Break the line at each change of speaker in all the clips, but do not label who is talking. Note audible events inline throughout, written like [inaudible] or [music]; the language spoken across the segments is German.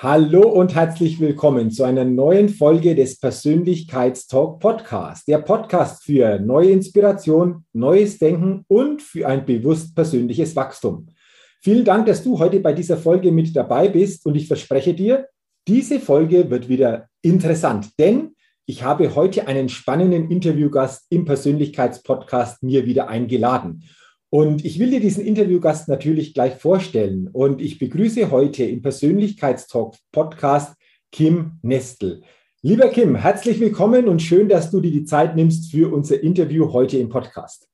Hallo und herzlich willkommen zu einer neuen Folge des Persönlichkeitstalk Podcast. Der Podcast für neue Inspiration, neues Denken und für ein bewusst persönliches Wachstum. Vielen Dank, dass du heute bei dieser Folge mit dabei bist und ich verspreche dir, diese Folge wird wieder interessant, denn ich habe heute einen spannenden Interviewgast im Persönlichkeitspodcast mir wieder eingeladen. Und ich will dir diesen Interviewgast natürlich gleich vorstellen. Und ich begrüße heute im Persönlichkeitstalk Podcast Kim Nestel. Lieber Kim, herzlich willkommen und schön, dass du dir die Zeit nimmst für unser Interview heute im Podcast.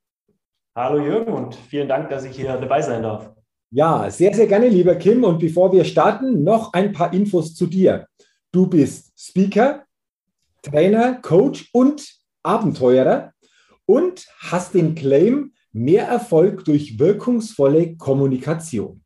Hallo Jürgen und vielen Dank, dass ich hier dabei sein darf.
Ja, sehr, sehr gerne, lieber Kim. Und bevor wir starten, noch ein paar Infos zu dir. Du bist Speaker, Trainer, Coach und Abenteurer und hast den Claim, Mehr Erfolg durch wirkungsvolle Kommunikation.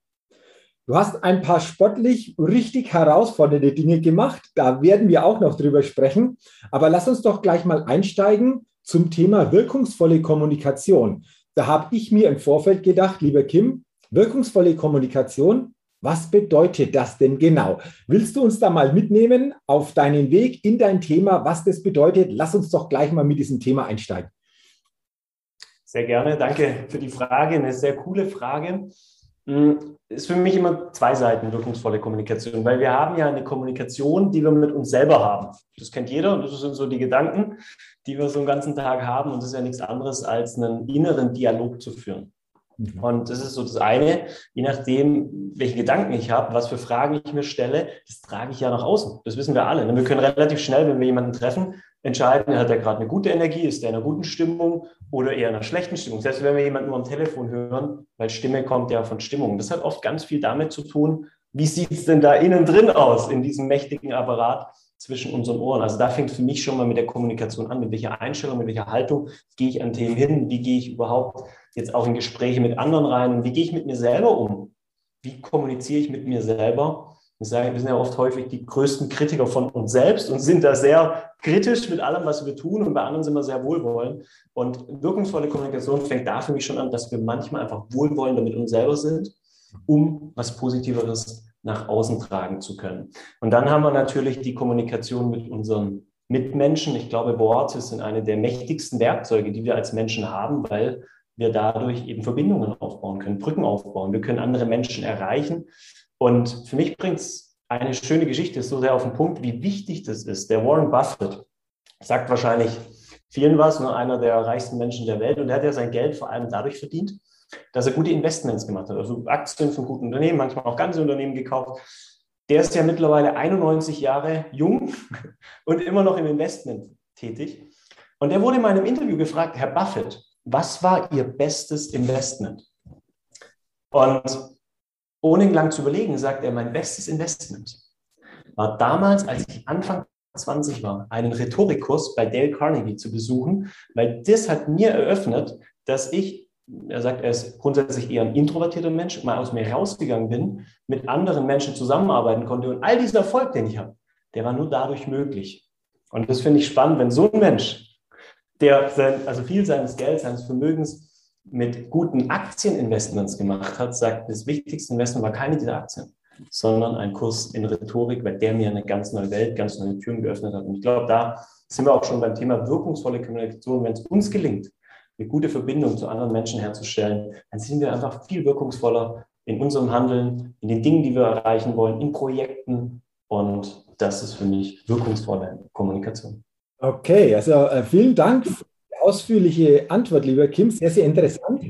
Du hast ein paar sportlich richtig herausfordernde Dinge gemacht. Da werden wir auch noch drüber sprechen. Aber lass uns doch gleich mal einsteigen zum Thema wirkungsvolle Kommunikation. Da habe ich mir im Vorfeld gedacht, lieber Kim, wirkungsvolle Kommunikation, was bedeutet das denn genau? Willst du uns da mal mitnehmen auf deinen Weg in dein Thema, was das bedeutet? Lass uns doch gleich mal mit diesem Thema einsteigen.
Sehr gerne, danke für die Frage. Eine sehr coole Frage. Hm, ist für mich immer zwei Seiten wirkungsvolle Kommunikation, weil wir haben ja eine Kommunikation, die wir mit uns selber haben. Das kennt jeder und das sind so die Gedanken, die wir so einen ganzen Tag haben und das ist ja nichts anderes als einen inneren Dialog zu führen. Mhm. Und das ist so das eine, je nachdem, welche Gedanken ich habe, was für Fragen ich mir stelle, das trage ich ja nach außen. Das wissen wir alle. Wir können relativ schnell, wenn wir jemanden treffen, entscheiden, hat er gerade eine gute Energie, ist er in einer guten Stimmung oder eher in einer schlechten Stimmung. Selbst wenn wir jemanden nur am Telefon hören, weil Stimme kommt ja von Stimmung. Das hat oft ganz viel damit zu tun, wie sieht es denn da innen drin aus, in diesem mächtigen Apparat zwischen unseren Ohren. Also da fängt für mich schon mal mit der Kommunikation an, mit welcher Einstellung, mit welcher Haltung gehe ich an Themen hin, wie gehe ich überhaupt jetzt auch in Gespräche mit anderen rein und wie gehe ich mit mir selber um, wie kommuniziere ich mit mir selber wir sagen, wir sind ja oft häufig die größten Kritiker von uns selbst und sind da sehr kritisch mit allem, was wir tun und bei anderen sind wir sehr wohlwollend. Und wirkungsvolle Kommunikation fängt da für mich schon an, dass wir manchmal einfach wohlwollender mit uns selber sind, um was Positiveres nach außen tragen zu können. Und dann haben wir natürlich die Kommunikation mit unseren Mitmenschen. Ich glaube, Worte sind eine der mächtigsten Werkzeuge, die wir als Menschen haben, weil wir dadurch eben Verbindungen aufbauen können, Brücken aufbauen. Wir können andere Menschen erreichen und für mich bringt es eine schöne Geschichte so sehr auf den Punkt, wie wichtig das ist. Der Warren Buffett sagt wahrscheinlich vielen was, nur einer der reichsten Menschen der Welt. Und er hat ja sein Geld vor allem dadurch verdient, dass er gute Investments gemacht hat. Also Aktien von guten Unternehmen, manchmal auch ganze Unternehmen gekauft. Der ist ja mittlerweile 91 Jahre jung [laughs] und immer noch im Investment tätig. Und er wurde in meinem Interview gefragt, Herr Buffett, was war Ihr bestes Investment? Und ohne lang zu überlegen, sagt er, mein bestes Investment war damals, als ich Anfang 20 war, einen Rhetorikkurs bei Dale Carnegie zu besuchen, weil das hat mir eröffnet, dass ich, er sagt, er ist grundsätzlich eher ein introvertierter Mensch, mal aus mir rausgegangen bin, mit anderen Menschen zusammenarbeiten konnte und all dieser Erfolg, den ich habe, der war nur dadurch möglich. Und das finde ich spannend, wenn so ein Mensch, der sein, also viel seines Geldes, seines Vermögens mit guten Aktieninvestments gemacht hat, sagt, das wichtigste Investment war keine dieser Aktien, sondern ein Kurs in Rhetorik, weil der mir eine ganz neue Welt, ganz neue Türen geöffnet hat. Und ich glaube, da sind wir auch schon beim Thema wirkungsvolle Kommunikation. Wenn es uns gelingt, eine gute Verbindung zu anderen Menschen herzustellen, dann sind wir einfach viel wirkungsvoller in unserem Handeln, in den Dingen, die wir erreichen wollen, in Projekten. Und das ist für mich wirkungsvolle Kommunikation.
Okay, also äh, vielen Dank ausführliche Antwort, lieber Kim. Sehr, sehr interessant.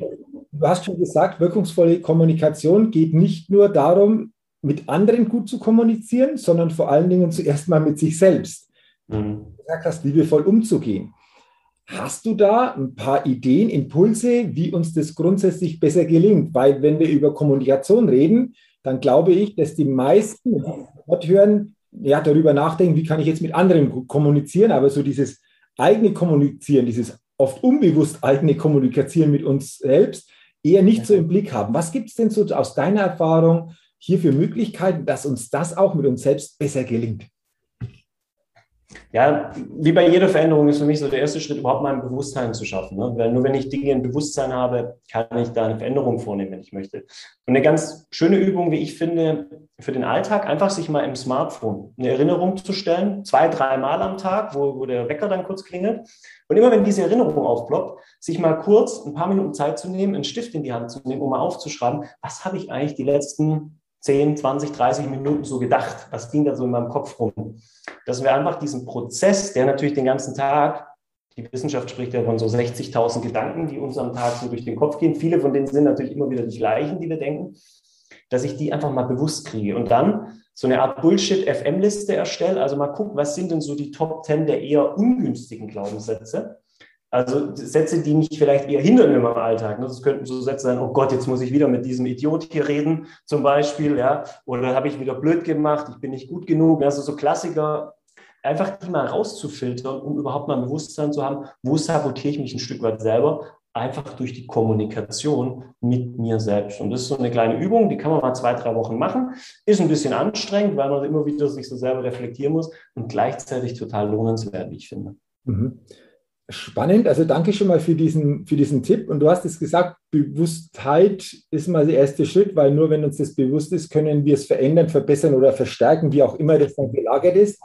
Du hast schon gesagt, wirkungsvolle Kommunikation geht nicht nur darum, mit anderen gut zu kommunizieren, sondern vor allen Dingen zuerst mal mit sich selbst. Mhm. Du gesagt hast, liebevoll umzugehen. Hast du da ein paar Ideen, Impulse, wie uns das grundsätzlich besser gelingt? Weil wenn wir über Kommunikation reden, dann glaube ich, dass die meisten, Wort hören, ja, darüber nachdenken, wie kann ich jetzt mit anderen kommunizieren, aber so dieses eigene Kommunizieren, dieses oft unbewusst eigene Kommunizieren mit uns selbst, eher nicht so im Blick haben. Was gibt es denn so aus deiner Erfahrung hier für Möglichkeiten, dass uns das auch mit uns selbst besser gelingt?
Ja, wie bei jeder Veränderung ist für mich so der erste Schritt, überhaupt mal ein Bewusstsein zu schaffen. Ne? Weil nur wenn ich Dinge im Bewusstsein habe, kann ich da eine Veränderung vornehmen, wenn ich möchte. Und eine ganz schöne Übung, wie ich finde, für den Alltag, einfach sich mal im Smartphone eine Erinnerung zu stellen, zwei, dreimal am Tag, wo, wo der Wecker dann kurz klingelt. Und immer wenn diese Erinnerung aufploppt, sich mal kurz ein paar Minuten Zeit zu nehmen, einen Stift in die Hand zu nehmen, um mal aufzuschreiben, was habe ich eigentlich die letzten 10, 20, 30 Minuten so gedacht? Was ging da so in meinem Kopf rum? Dass wir einfach diesen Prozess, der natürlich den ganzen Tag, die Wissenschaft spricht ja von so 60.000 Gedanken, die uns am Tag so durch den Kopf gehen. Viele von denen sind natürlich immer wieder die gleichen, die wir denken, dass ich die einfach mal bewusst kriege und dann so eine Art Bullshit-FM-Liste erstelle. Also mal gucken, was sind denn so die Top 10 der eher ungünstigen Glaubenssätze? Also Sätze, die mich vielleicht eher hindern in meinem Alltag. Ne? Das könnten so Sätze sein, oh Gott, jetzt muss ich wieder mit diesem Idiot hier reden, zum Beispiel, ja. Oder habe ich wieder blöd gemacht, ich bin nicht gut genug. Also so Klassiker, einfach die mal rauszufiltern, um überhaupt mal ein Bewusstsein zu haben, wo sabotiere ich mich ein Stück weit selber, einfach durch die Kommunikation mit mir selbst. Und das ist so eine kleine Übung, die kann man mal zwei, drei Wochen machen. Ist ein bisschen anstrengend, weil man immer wieder sich so selber reflektieren muss und gleichzeitig total lohnenswert, wie ich finde. Mhm.
Spannend, also danke schon mal für diesen, für diesen Tipp. Und du hast es gesagt, Bewusstheit ist mal der erste Schritt, weil nur wenn uns das bewusst ist, können wir es verändern, verbessern oder verstärken, wie auch immer das dann gelagert ist.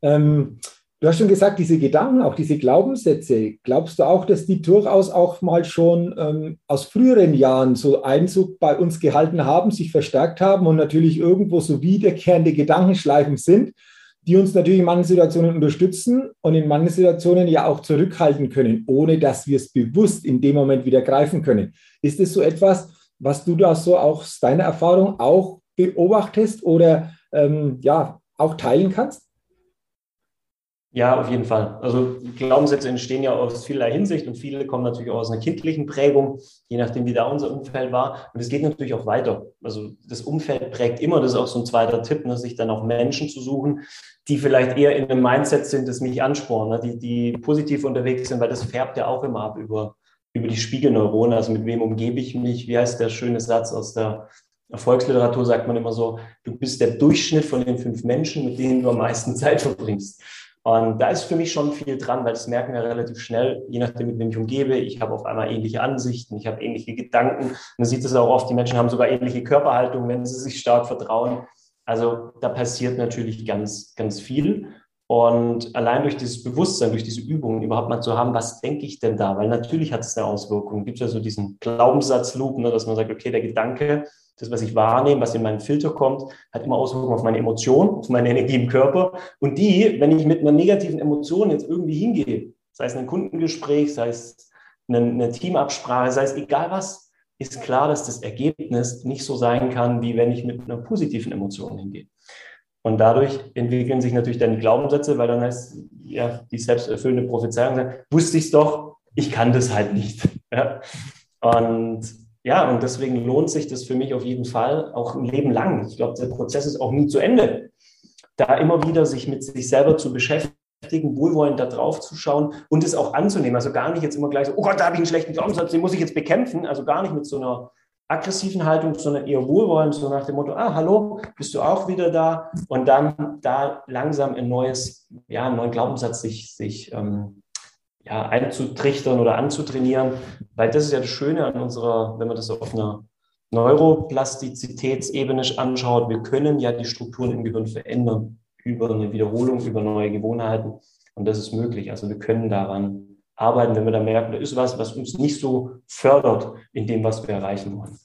Ähm, du hast schon gesagt, diese Gedanken, auch diese Glaubenssätze, glaubst du auch, dass die durchaus auch mal schon ähm, aus früheren Jahren so Einzug bei uns gehalten haben, sich verstärkt haben und natürlich irgendwo so wiederkehrende Gedankenschleifen sind? Die uns natürlich in manchen Situationen unterstützen und in manchen Situationen ja auch zurückhalten können, ohne dass wir es bewusst in dem Moment wieder greifen können. Ist es so etwas, was du da so aus deiner Erfahrung auch beobachtest oder ähm, ja auch teilen kannst?
Ja, auf jeden Fall. Also Glaubenssätze entstehen ja aus vielerlei Hinsicht und viele kommen natürlich auch aus einer kindlichen Prägung, je nachdem, wie da unser Umfeld war. Und es geht natürlich auch weiter. Also das Umfeld prägt immer, das ist auch so ein zweiter Tipp, ne, sich dann auch Menschen zu suchen, die vielleicht eher in einem Mindset sind, das mich anspornen, ne, die, die positiv unterwegs sind, weil das färbt ja auch immer ab über, über die Spiegelneurone. Also mit wem umgebe ich mich? Wie heißt der schöne Satz aus der Erfolgsliteratur, sagt man immer so, du bist der Durchschnitt von den fünf Menschen, mit denen du am meisten [laughs] Zeit verbringst. Und da ist für mich schon viel dran, weil das merken wir relativ schnell, je nachdem, mit wem ich umgebe. Ich habe auf einmal ähnliche Ansichten, ich habe ähnliche Gedanken. Man sieht es auch oft, die Menschen haben sogar ähnliche Körperhaltung, wenn sie sich stark vertrauen. Also da passiert natürlich ganz, ganz viel. Und allein durch dieses Bewusstsein, durch diese Übungen überhaupt mal zu haben, was denke ich denn da? Weil natürlich hat es eine Auswirkung. Gibt es ja so diesen Glaubenssatzloop, ne, dass man sagt, okay, der Gedanke das, was ich wahrnehme, was in meinen Filter kommt, hat immer Auswirkungen auf meine Emotionen, auf meine Energie im Körper. Und die, wenn ich mit einer negativen Emotion jetzt irgendwie hingehe, sei es ein Kundengespräch, sei es eine, eine Teamabsprache, sei es egal was, ist klar, dass das Ergebnis nicht so sein kann, wie wenn ich mit einer positiven Emotion hingehe. Und dadurch entwickeln sich natürlich dann die Glaubenssätze, weil dann heißt ja die selbsterfüllende Prophezeiung, wusste ich es doch, ich kann das halt nicht. [laughs] Ja? Und ja, und deswegen lohnt sich das für mich auf jeden Fall auch ein Leben lang. Ich glaube, der Prozess ist auch nie zu Ende. Da immer wieder sich mit sich selber zu beschäftigen, wohlwollend da drauf zu schauen und es auch anzunehmen. Also gar nicht jetzt immer gleich so, oh Gott, da habe ich einen schlechten Glaubenssatz, den muss ich jetzt bekämpfen. Also gar nicht mit so einer aggressiven Haltung, sondern eher wohlwollend, so nach dem Motto, ah, hallo, bist du auch wieder da? Und dann da langsam ein neues, ja, einen neuen Glaubenssatz sich, sich ähm, ja, einzutrichtern oder anzutrainieren, weil das ist ja das Schöne an unserer, wenn man das auf einer Neuroplastizitätsebene anschaut, wir können ja die Strukturen im Gehirn verändern über eine Wiederholung, über neue Gewohnheiten und das ist möglich. Also wir können daran arbeiten, wenn wir da merken, da ist was, was uns nicht so fördert in dem, was wir erreichen wollen.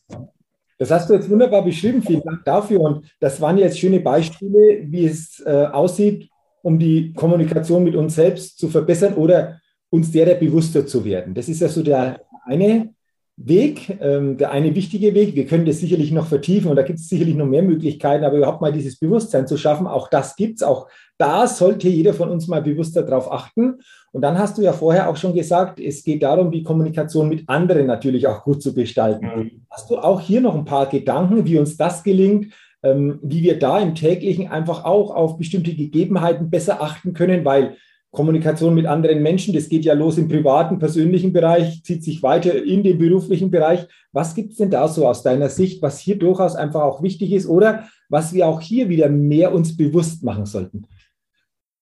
Das hast du jetzt wunderbar beschrieben. Vielen Dank dafür. Und das waren jetzt schöne Beispiele, wie es äh, aussieht, um die Kommunikation mit uns selbst zu verbessern oder uns derer bewusster zu werden. Das ist ja so der eine Weg, ähm, der eine wichtige Weg. Wir können das sicherlich noch vertiefen und da gibt es sicherlich noch mehr Möglichkeiten, aber überhaupt mal dieses Bewusstsein zu schaffen, auch das gibt es. Auch da sollte jeder von uns mal bewusster darauf achten. Und dann hast du ja vorher auch schon gesagt, es geht darum, die Kommunikation mit anderen natürlich auch gut zu gestalten. Hast du auch hier noch ein paar Gedanken, wie uns das gelingt, ähm, wie wir da im täglichen einfach auch auf bestimmte Gegebenheiten besser achten können, weil Kommunikation mit anderen Menschen, das geht ja los im privaten, persönlichen Bereich, zieht sich weiter in den beruflichen Bereich. Was gibt es denn da so aus deiner Sicht, was hier durchaus einfach auch wichtig ist oder was wir auch hier wieder mehr uns bewusst machen sollten?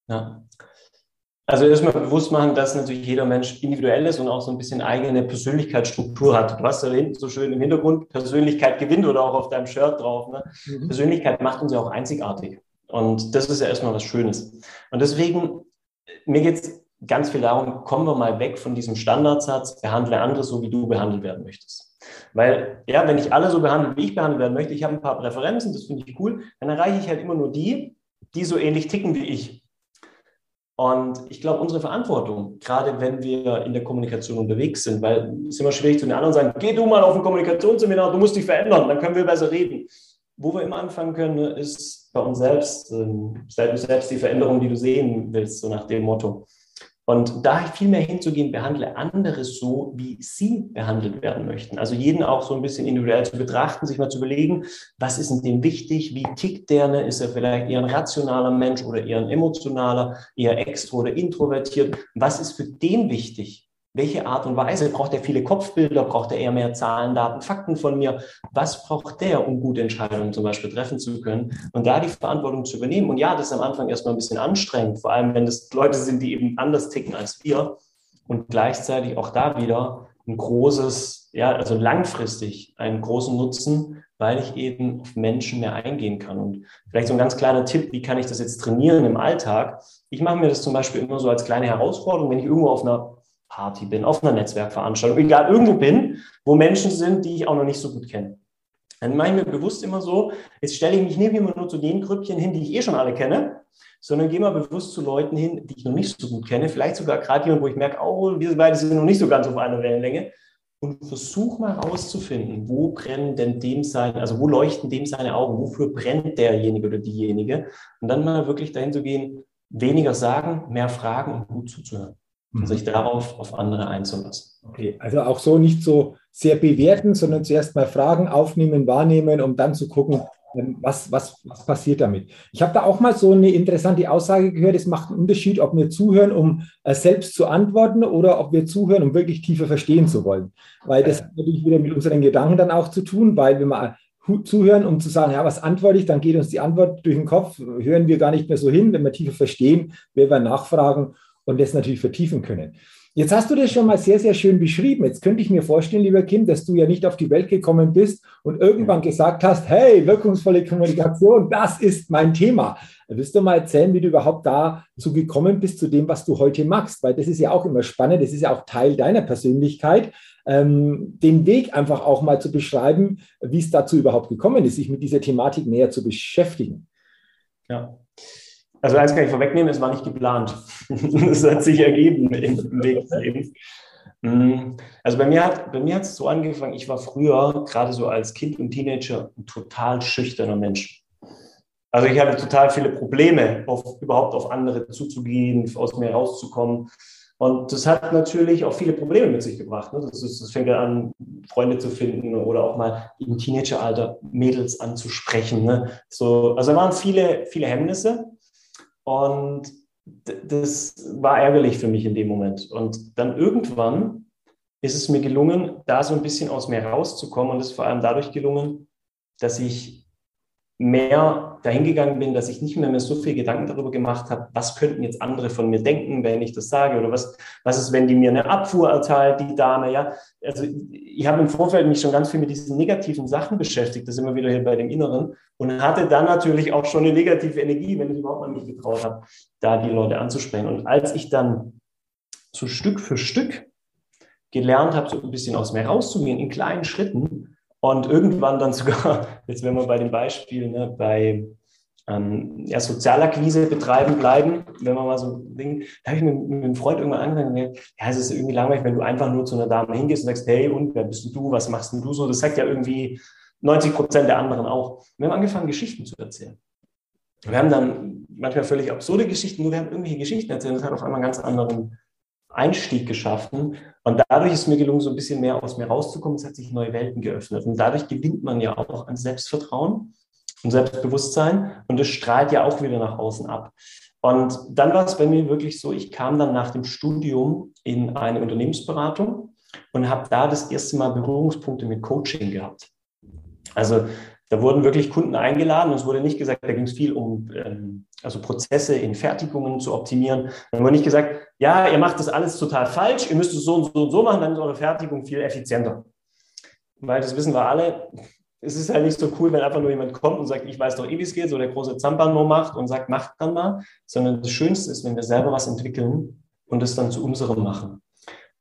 Ja. Also erstmal bewusst machen, dass natürlich jeder Mensch individuell ist und auch so ein bisschen eigene Persönlichkeitsstruktur hat. Du hast da hinten so schön im Hintergrund Persönlichkeit gewinnt oder auch auf deinem Shirt drauf. Ne? Mhm. Persönlichkeit macht uns ja auch einzigartig. Und das ist ja erstmal was Schönes. Und deswegen mir geht es ganz viel darum, kommen wir mal weg von diesem Standardsatz, behandle andere so, wie du behandelt werden möchtest. Weil, ja, wenn ich alle so behandle, wie ich behandelt werden möchte, ich habe ein paar Präferenzen, das finde ich cool, dann erreiche ich halt immer nur die, die so ähnlich ticken wie ich. Und ich glaube, unsere Verantwortung, gerade wenn wir in der Kommunikation unterwegs sind, weil es ist immer schwierig zu den anderen sagen, geh du mal auf ein Kommunikationsseminar, du musst dich verändern, dann können wir besser reden. Wo wir immer anfangen können, ist bei uns selbst, ähm, sei du selbst die Veränderung, die du sehen willst, so nach dem Motto. Und da viel mehr hinzugehen, behandle andere so, wie sie behandelt werden möchten. Also jeden auch so ein bisschen individuell zu betrachten, sich mal zu überlegen, was ist in dem wichtig, wie tickt der, ne? ist er vielleicht eher ein rationaler Mensch oder eher ein emotionaler, eher extro oder introvertiert, was ist für den wichtig? Welche Art und Weise? Braucht er viele Kopfbilder? Braucht er eher mehr Zahlen, Daten, Fakten von mir? Was braucht der, um gute Entscheidungen zum Beispiel treffen zu können? Und da die Verantwortung zu übernehmen. Und ja, das ist am Anfang erstmal ein bisschen anstrengend, vor allem wenn das Leute sind, die eben anders ticken als wir. Und gleichzeitig auch da wieder ein großes, ja, also langfristig einen großen Nutzen, weil ich eben auf Menschen mehr eingehen kann. Und vielleicht so ein ganz kleiner Tipp, wie kann ich das jetzt trainieren im Alltag? Ich mache mir das zum Beispiel immer so als kleine Herausforderung, wenn ich irgendwo auf einer Party bin, auf einer Netzwerkveranstaltung, egal irgendwo bin, wo Menschen sind, die ich auch noch nicht so gut kenne. Dann mache ich mir bewusst immer so, jetzt stelle ich mich nicht immer nur zu den Grüppchen hin, die ich eh schon alle kenne, sondern gehe mal bewusst zu Leuten hin, die ich noch nicht so gut kenne, vielleicht sogar gerade jemand, wo ich merke, oh, wir beide sind noch nicht so ganz auf einer Wellenlänge und versuche mal herauszufinden, wo brennen denn dem seine, also wo leuchten dem seine Augen, wofür brennt derjenige oder diejenige und dann mal wirklich dahin zu gehen, weniger sagen, mehr fragen und gut zuzuhören mhm. sich darauf auf andere einzulassen.
Okay, also auch so nicht so sehr bewerten, sondern zuerst mal Fragen aufnehmen, wahrnehmen, um dann zu gucken, ähm, was, was, was passiert damit. Ich habe da auch mal so eine interessante Aussage gehört, es macht einen Unterschied, ob wir zuhören, um äh, selbst zu antworten oder ob wir zuhören, um wirklich tiefer verstehen zu wollen. Weil das hat natürlich wieder mit unseren Gedanken dann auch zu tun, weil wenn wir zuhören, um zu sagen, ja, was antworte ich, dann geht uns die Antwort durch den Kopf, hören wir gar nicht mehr so hin. Wenn wir tiefer verstehen, werden wir nachfragen und das natürlich vertiefen können. Jetzt hast du das schon mal sehr, sehr schön beschrieben. Jetzt könnte ich mir vorstellen, lieber Kim, dass du ja nicht auf die Welt gekommen bist und irgendwann gesagt hast, hey, wirkungsvolle Kommunikation, das ist mein Thema. Willst du mal erzählen, wie du überhaupt dazu gekommen bist, zu dem, was du heute machst? Weil das ist ja auch immer spannend, das ist ja auch Teil deiner Persönlichkeit, ähm, den Weg einfach auch mal zu beschreiben, wie es dazu überhaupt gekommen ist, sich mit dieser Thematik näher zu beschäftigen.
Ja, also eins kann ich vorwegnehmen, es war nicht geplant. [laughs] Es hat sich ergeben im Weg des Lebens. Mm, also bei mir hat es so angefangen, ich war früher, gerade so als Kind und Teenager, ein total schüchterner Mensch. Also ich hatte total viele Probleme, auf, überhaupt auf andere zuzugehen, aus mir rauszukommen. Und das hat natürlich auch viele Probleme mit sich gebracht. Ne? Das, ist, das fängt ja an, Freunde zu finden oder auch mal im Teenageralter Mädels anzusprechen. Ne? So, also da waren viele, viele Hemmnisse. Und das war ärgerlich für mich in dem Moment. Und dann irgendwann ist es mir gelungen, da so ein bisschen aus mir rauszukommen. Und es ist vor allem dadurch gelungen, dass ich mehr dahingegangen bin, dass ich nicht mehr, mehr so viel Gedanken darüber gemacht habe, was könnten jetzt andere von mir denken, wenn ich das sage oder was, was ist, wenn die mir eine Abfuhr erteilt, die Dame, ja. Also ich habe im Vorfeld mich schon ganz viel mit diesen negativen Sachen beschäftigt, das immer wieder hier bei dem Inneren und hatte dann natürlich auch schon eine negative Energie, wenn ich überhaupt mal mich getraut habe, da die Leute anzusprechen. Und als ich dann so Stück für Stück gelernt habe, so ein bisschen aus mir rauszugehen, in kleinen Schritten, Und irgendwann dann sogar, [laughs] jetzt wenn wir bei dem Beispiel, ne, bei ähm, ja, Sozialakquise betreiben bleiben, wenn man mal so Ding, da habe ich mit, mit, einem Freund irgendwann angefangen und ja, es ist irgendwie langweilig, wenn du einfach nur zu einer Dame hingehst und sagst, hey, und wer bist du, was machst denn du so? Das sagt ja irgendwie 90 Prozent der anderen auch. Wir haben angefangen, Geschichten zu erzählen. Wir haben dann manchmal völlig absurde Geschichten, nur wir haben irgendwelche Geschichten erzählt. Das hat auf einmal einen ganz anderen Einstieg geschaffen. Und dadurch ist mir gelungen, so ein bisschen mehr aus mir rauszukommen. Es hat sich neue Welten geöffnet. Und dadurch gewinnt man ja auch an Selbstvertrauen und Selbstbewusstsein. Und das strahlt ja auch wieder nach außen ab. Und dann war es bei mir wirklich so, ich kam dann nach dem Studium in eine Unternehmensberatung und habe da das erste Mal Berührungspunkte mit Coaching gehabt. Also da wurden wirklich Kunden eingeladen und es wurde nicht gesagt, da ging es viel um ähm, also Prozesse in Fertigungen zu optimieren. Da wurde nicht gesagt, ja, ihr macht das alles total falsch, ihr müsst es so und so und so machen, dann ist eure Fertigung viel effizienter. Weil das wissen wir alle, es ist halt nicht so cool, wenn einfach nur jemand kommt und sagt, ich weiß doch eh, wie es geht, so der große Zampano macht und sagt, macht dann mal, sondern das Schönste ist, wenn wir selber was entwickeln und es dann zu unserem machen.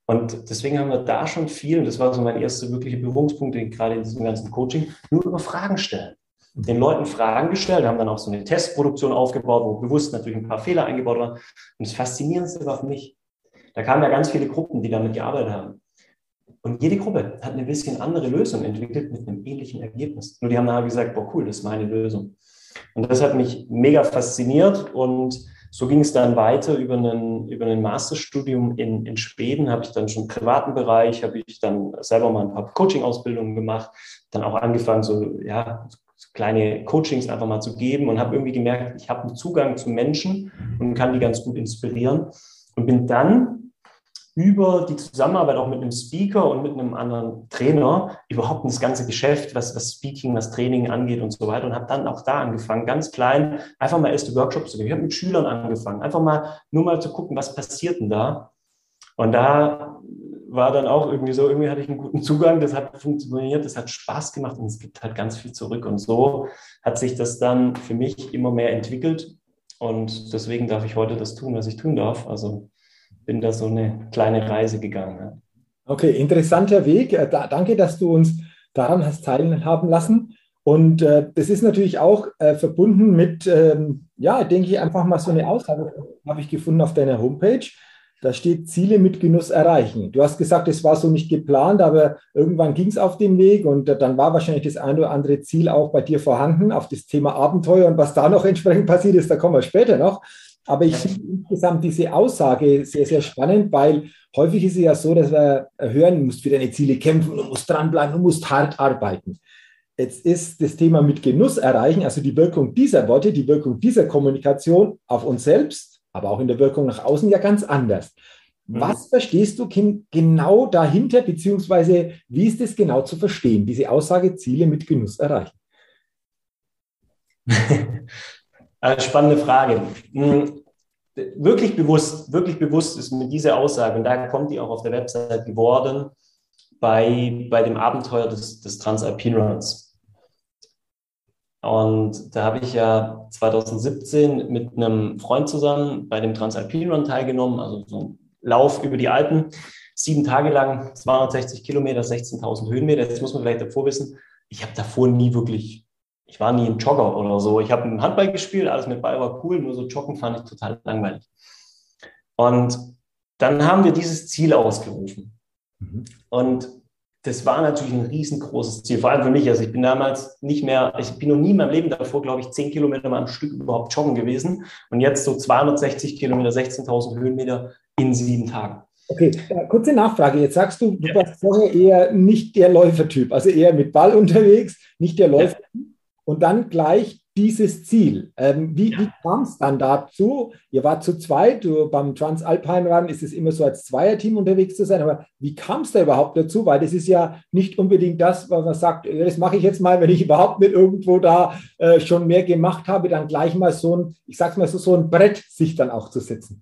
Und deswegen haben wir da schon viel, und das war so mein erster wirkliche Berührungspunkt, gerade in diesem ganzen Coaching, nur über Fragen stellen. Den Leuten Fragen gestellt, haben dann auch so eine Testproduktion aufgebaut, wo bewusst natürlich ein paar Fehler eingebaut waren. Und das Faszinierendste war für mich, da kamen ja ganz viele Gruppen, die damit gearbeitet haben. Und jede Gruppe hat eine bisschen andere Lösung entwickelt mit einem ähnlichen Ergebnis. Nur die haben dann gesagt, boah cool, das ist meine Lösung. Und das hat mich mega fasziniert und so ging es dann weiter über einen, über ein Masterstudium in, in Schweden, habe ich dann schon im privaten Bereich, habe ich dann selber mal ein paar Coaching-Ausbildungen gemacht, dann auch angefangen, so, ja, so kleine Coachings einfach mal zu geben und habe irgendwie gemerkt, ich habe einen Zugang zu Menschen und kann die ganz gut inspirieren und bin dann über die Zusammenarbeit auch mit einem Speaker und mit einem anderen Trainer überhaupt das ganze Geschäft, was, was Speaking, was Training angeht und so weiter und habe dann auch da angefangen, ganz klein, einfach mal erste Workshops zu geben. Ich habe mit Schülern angefangen, einfach mal nur mal zu gucken, was passiert denn da. Und da war dann auch irgendwie so, irgendwie hatte ich einen guten Zugang, das hat funktioniert, das hat Spaß gemacht und es gibt halt ganz viel zurück. Und so hat sich das dann für mich immer mehr entwickelt. Und deswegen darf ich heute das tun, was ich tun darf. Also bin da so eine kleine Reise gegangen. Ja.
Okay, interessanter Weg. Äh, da, danke, dass du uns daran hast teilhaben lassen. Und äh, das ist natürlich auch äh, verbunden mit, ähm, ja, denke ich, einfach mal so eine Aussage, habe ich gefunden auf deiner Homepage. Da steht Ziele mit Genuss erreichen. Du hast gesagt, es war so nicht geplant, aber irgendwann ging es auf den Weg und äh, dann war wahrscheinlich das ein oder andere Ziel auch bei dir vorhanden auf das Thema Abenteuer und was da noch entsprechend passiert ist, da kommen wir später noch. Aber ich finde insgesamt diese Aussage sehr, sehr spannend, weil häufig ist es ja so, dass wir hören, du musst für deine Ziele kämpfen, du musst dranbleiben, du musst hart arbeiten. Jetzt ist das Thema mit Genuss erreichen, also die Wirkung dieser Worte, die Wirkung dieser Kommunikation auf uns selbst, aber auch in der Wirkung nach außen ja ganz anders. Mhm. Was verstehst du genau dahinter, beziehungsweise wie ist es genau zu verstehen, diese Aussage, Ziele mit Genuss erreichen? [laughs]
Spannende Frage. Hm, wirklich bewusst, wirklich bewusst ist mir diese Aussage, und da kommt die auch auf der Website geworden, bei, bei dem Abenteuer des, des Transalpine Runs. Und da habe ich ja 2017 mit einem Freund zusammen bei dem Transalpine Run teilgenommen, also so ein Lauf über die Alpen, sieben Tage lang, 260 Kilometer, 16.000 Höhenmeter. Jetzt muss man vielleicht davor wissen, ich habe davor nie wirklich ich war nie ein Jogger oder so. Ich habe Handball gespielt, alles mit Ball war cool, nur so joggen fand ich total langweilig. Und dann haben wir dieses Ziel ausgerufen. Mhm. Und das war natürlich ein riesengroßes Ziel, vor allem für mich. Also ich bin damals nicht mehr, ich bin noch nie in meinem Leben davor, glaube ich, zehn Kilometer mal am Stück überhaupt joggen gewesen. Und jetzt so 260 Kilometer, 16.000 Höhenmeter in sieben Tagen.
Okay, kurze Nachfrage. Jetzt sagst du, du ja. warst vorher eher nicht der Läufertyp, also eher mit Ball unterwegs, nicht der Läufertyp. Ja und dann gleich dieses Ziel. Ähm, wie, ja. wie kam es dann dazu? Ihr wart zu zweit, du, beim Transalpine Run ist es immer so als Zweierteam unterwegs zu sein, aber wie kam es da überhaupt dazu? Weil das ist ja nicht unbedingt das, was man sagt, äh, das mache ich jetzt mal, wenn ich überhaupt nicht irgendwo da äh, schon mehr gemacht habe, dann gleich mal so ein, ich sag's mal so, so ein Brett sich dann auch zu setzen.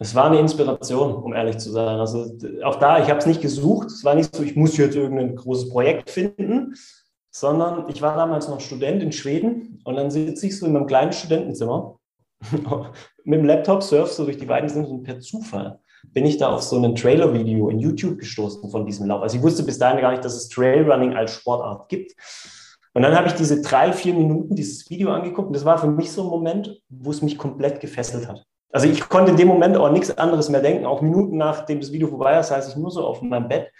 Es war eine Inspiration, um ehrlich zu sein. Also auch da, ich habe es nicht gesucht. Es war nicht so, ich muss jetzt irgendein großes Projekt finden, sondern ich war damals noch Student in Schweden und dann sitze ich so in meinem kleinen Studentenzimmer [laughs] mit dem Laptop, surfst so durch die Weideninseln und per Zufall bin ich da auf so ein Trailer-Video in YouTube gestoßen von diesem Lauf. Also ich wusste bis dahin gar nicht, dass es Trailrunning als Sportart gibt. Und dann habe ich diese drei, vier Minuten dieses Video angeguckt und das war für mich so ein Moment, wo es mich komplett gefesselt hat. Also ich konnte in dem Moment auch nichts anderes mehr denken, auch Minuten nachdem das Video vorbei ist, saß ich nur so auf meinem Bett,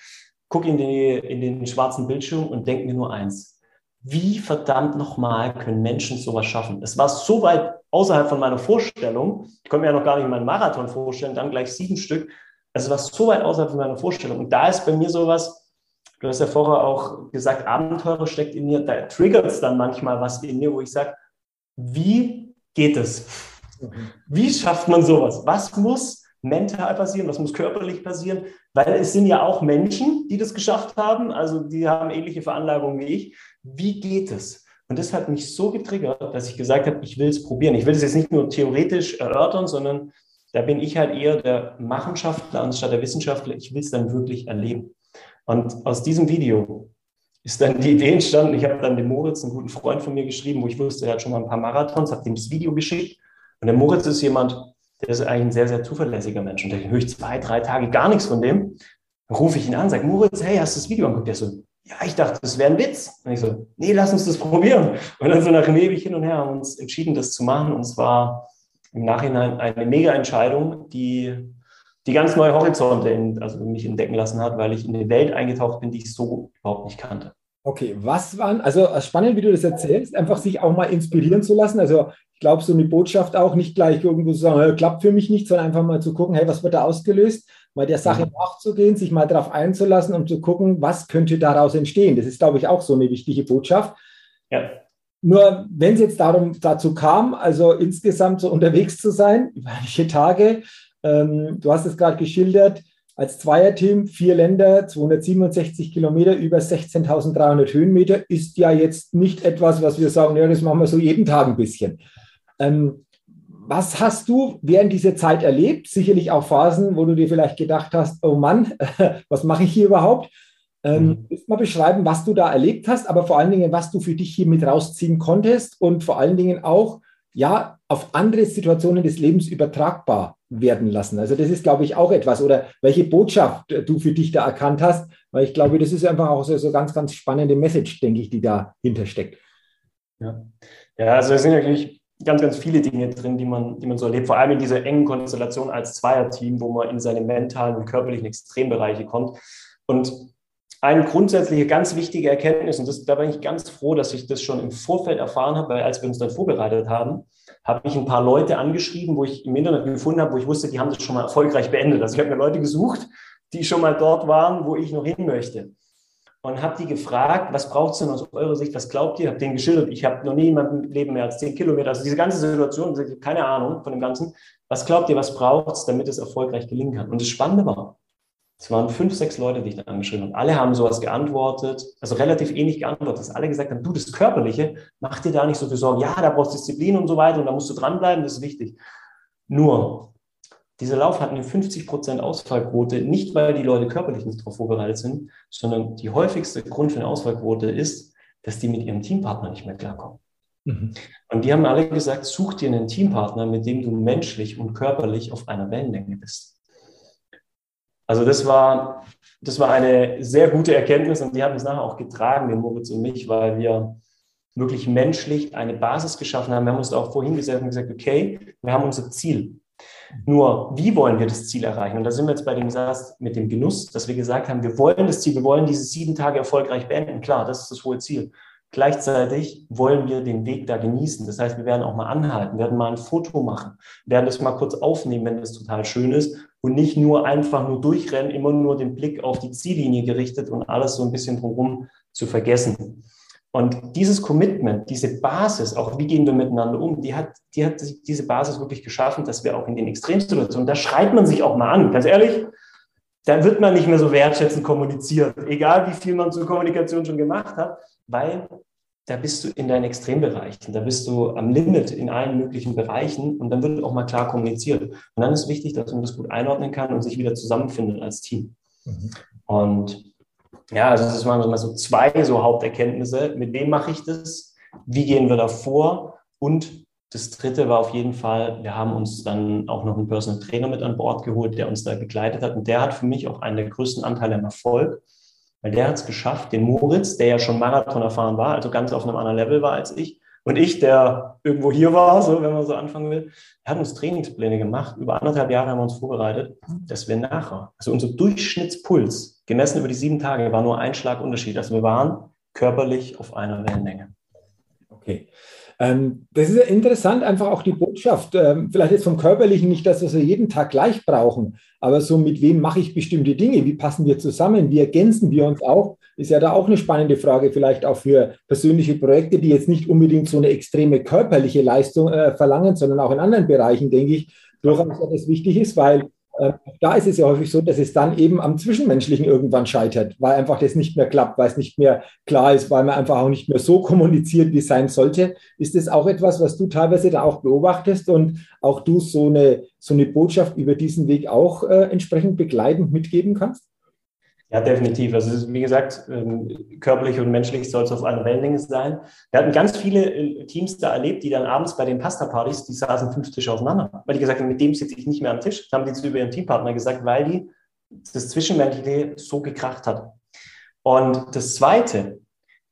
gucke in, in den schwarzen Bildschirm und denke mir nur eins. Wie verdammt nochmal können Menschen sowas schaffen? Es war so weit außerhalb von meiner Vorstellung. Ich konnte mir ja noch gar nicht meinen Marathon vorstellen, dann gleich sieben Stück. Es war so weit außerhalb von meiner Vorstellung. Und da ist bei mir sowas, Du hast ja vorher auch gesagt, Abenteurer steckt in mir. Da triggert es dann manchmal was in mir, wo ich sage, wie geht es? Wie schafft man sowas? Was muss mental passieren? Was muss körperlich passieren? Weil es sind ja auch Menschen, die das geschafft haben. Also die haben ähnliche Veranlagungen wie ich. Wie geht es? Und das hat mich so getriggert, dass ich gesagt habe, ich will es probieren. Ich will es jetzt nicht nur theoretisch erörtern, sondern da bin ich halt eher der Machenschaftler anstatt der Wissenschaftler. Ich will es dann wirklich erleben. Und aus diesem Video ist dann die Idee entstanden. Ich habe dann dem Moritz, einen guten Freund von mir, geschrieben, wo ich wusste, er hat schon mal ein paar Marathons, habe ihm das Video geschickt. Und der Moritz ist jemand, der ist eigentlich ein sehr, sehr zuverlässiger Mensch. Und der höre ich zwei, drei Tage gar nichts von dem. Dann rufe ich ihn an, sage, Moritz, hey, hast du das Video angeguckt? Der so, ja, ich dachte, das wäre ein Witz. Und ich so, nee, lass uns das probieren. Und dann so nach einem ewig hin und her haben wir uns entschieden, das zu machen. Und es war im Nachhinein eine mega Entscheidung, die die ganz neue Horizonte in, also mich entdecken lassen hat, weil ich in eine Welt eingetaucht bin, die ich so überhaupt nicht kannte.
Okay, was waren, also spannend, wie du das erzählst, einfach sich auch mal inspirieren zu lassen. Also ich glaube, so eine Botschaft auch nicht gleich irgendwo zu sagen, klappt für mich nicht, sondern einfach mal zu gucken, hey, was wird da ausgelöst? Mal der Sache mhm. nachzugehen, sich mal darauf einzulassen und zu gucken, was könnte daraus entstehen. Das ist, glaube ich, auch so eine wichtige Botschaft. Ja. Nur wenn es jetzt darum, dazu kam, also insgesamt so unterwegs zu sein, über einige Tage, ähm, du hast es gerade geschildert, als Zweierteam, vier Länder, 267 Kilometer, über 16.300 Höhenmeter, ist ja jetzt nicht etwas, was wir sagen, ja, das machen wir so jeden Tag ein bisschen. Ähm, was hast du während dieser Zeit erlebt? Sicherlich auch Phasen, wo du dir vielleicht gedacht hast, oh Mann, [laughs] was mache ich hier überhaupt? Ähm, mhm. mal beschreiben, was du da erlebt hast, aber vor allen Dingen, was du für dich hier mit rausziehen konntest und vor allen Dingen auch, ja, auf andere Situationen des Lebens übertragbar werden lassen. Also das ist, glaube ich, auch etwas oder welche Botschaft du für dich da erkannt hast, weil ich glaube, das ist einfach auch so, so ganz, ganz spannende Message, denke ich, die dahinter steckt.
Ja, ja also es sind natürlich ganz, ganz viele Dinge drin, die man, die man so erlebt, vor allem in dieser engen Konstellation als Zweierteam, wo man in seine mentalen und körperlichen Extrembereiche kommt. Und eine grundsätzliche, ganz wichtige Erkenntnis, und das, da bin ich ganz froh, dass ich das schon im Vorfeld erfahren habe, weil als wir uns dann vorbereitet haben, habe ich ein paar Leute angeschrieben, wo ich im Internet gefunden habe, wo ich wusste, die haben das schon mal erfolgreich beendet. Also ich habe mir Leute gesucht, die schon mal dort waren, wo ich noch hin möchte. Und habe die gefragt, was braucht es denn aus eurer Sicht, was glaubt ihr? Ich habe denen geschildert, ich habe noch nie in meinem Leben mehr als zehn Kilometer, also diese ganze Situation, keine Ahnung von dem Ganzen. Was glaubt ihr, was braucht es, damit es erfolgreich gelingen kann? Und das Spannende war, es waren fünf, sechs Leute, die ich dann angeschrieben habe. Alle haben sowas geantwortet, also relativ ähnlich geantwortet, dass alle gesagt haben, du, das Körperliche, mach dir da nicht so viel Sorgen. Ja, da brauchst du Disziplin und so weiter und da musst du dranbleiben, das ist wichtig. Nur, dieser Lauf hat eine 50 Prozent Ausfallquote, nicht weil die Leute körperlich nicht darauf vorbereitet sind, sondern die häufigste Grund für eine Ausfallquote ist, dass die mit ihrem Teampartner nicht mehr klarkommen. Mhm. Und die haben alle gesagt, such dir einen Teampartner, mit dem du menschlich und körperlich auf einer Wellenlänge bist. Also das war, das war eine sehr gute Erkenntnis und die hat uns nachher auch getragen, den Moritz und mich, weil wir wirklich menschlich eine Basis geschaffen haben. Wir haben uns auch vorhin gesetzt und gesagt, okay, wir haben unser Ziel. Nur, wie wollen wir das Ziel erreichen? Und da sind wir jetzt bei dem Satz mit dem Genuss, dass wir gesagt haben, wir wollen das Ziel, wir wollen diese sieben Tage erfolgreich beenden. Klar, das ist das hohe Ziel. Gleichzeitig wollen wir den Weg da genießen. Das heißt, wir werden auch mal anhalten, werden mal ein Foto machen, werden das mal kurz aufnehmen, wenn das total schön ist und nicht nur einfach nur durchrennen, immer nur den Blick auf die Ziellinie gerichtet und alles so ein bisschen drumherum zu vergessen. Und dieses Commitment, diese Basis, auch wie gehen wir miteinander um, die hat, die hat diese Basis wirklich geschaffen, dass wir auch in den Extremsituationen, da schreit man sich auch mal an, ganz ehrlich, da wird man nicht mehr so wertschätzend kommuniziert, egal wie viel man zur Kommunikation schon gemacht hat, weil da bist du in deinen Extrembereichen, da bist du am Limit in allen möglichen Bereichen und dann wird auch mal klar kommuniziert. Und dann ist wichtig, dass man das gut einordnen kann und sich wieder zusammenfindet als Team. Mhm. Und ja, also das waren mal so zwei so Haupterkenntnisse. Mit wem mache ich das? Wie gehen wir da vor? Und das dritte war auf jeden Fall, wir haben uns dann auch noch einen Personal Trainer mit an Bord geholt, der uns da begleitet hat. Und der hat für mich auch einen der größten Anteile am Erfolg, weil der hat es geschafft, den Moritz, der ja schon Marathon erfahren war, also ganz auf einem anderen Level war als ich, und ich, der irgendwo hier war, so wenn man so anfangen will, hat uns Trainingspläne gemacht. Über anderthalb Jahre haben wir uns vorbereitet, dass wir nachher, also unser Durchschnittspuls, gemessen über die sieben Tage, war nur ein Schlagunterschied. Also wir waren körperlich auf einer Wellenlänge.
Okay. Ähm, das ist ja interessant, einfach auch die Botschaft. Ähm, vielleicht jetzt vom Körperlichen nicht, dass wir jeden Tag gleich brauchen, aber so mit wem mache ich bestimmte Dinge? Wie passen wir zusammen? Wie ergänzen wir uns auch? Ist ja da auch eine spannende Frage, vielleicht auch für persönliche Projekte, die jetzt nicht unbedingt so eine extreme körperliche Leistung äh, verlangen, sondern auch in anderen Bereichen, denke ich, durchaus das wichtig ist, weil äh, da ist es ja häufig so, dass es dann eben am Zwischenmenschlichen irgendwann scheitert, weil einfach das nicht mehr klappt, weil es nicht mehr klar ist, weil man einfach auch nicht mehr so kommuniziert, wie es sein sollte. Ist das auch etwas, was du teilweise da auch beobachtest und auch du so eine, so eine Botschaft über diesen Weg auch äh, entsprechend begleitend mitgeben kannst?
Ja, definitiv. Also wie gesagt, ähm, körperlich und menschlich soll es auf einer Wellenlänge sein. Wir hatten ganz viele äh, Teams da erlebt, die dann abends bei den Pasta-Partys, die saßen fünf Tische auseinander. Weil die gesagt haben, mit dem sitze ich nicht mehr am Tisch. Das haben die zu ihrem Teampartner gesagt, weil die das Zwischenmenschliche so gekracht hat. Und das Zweite,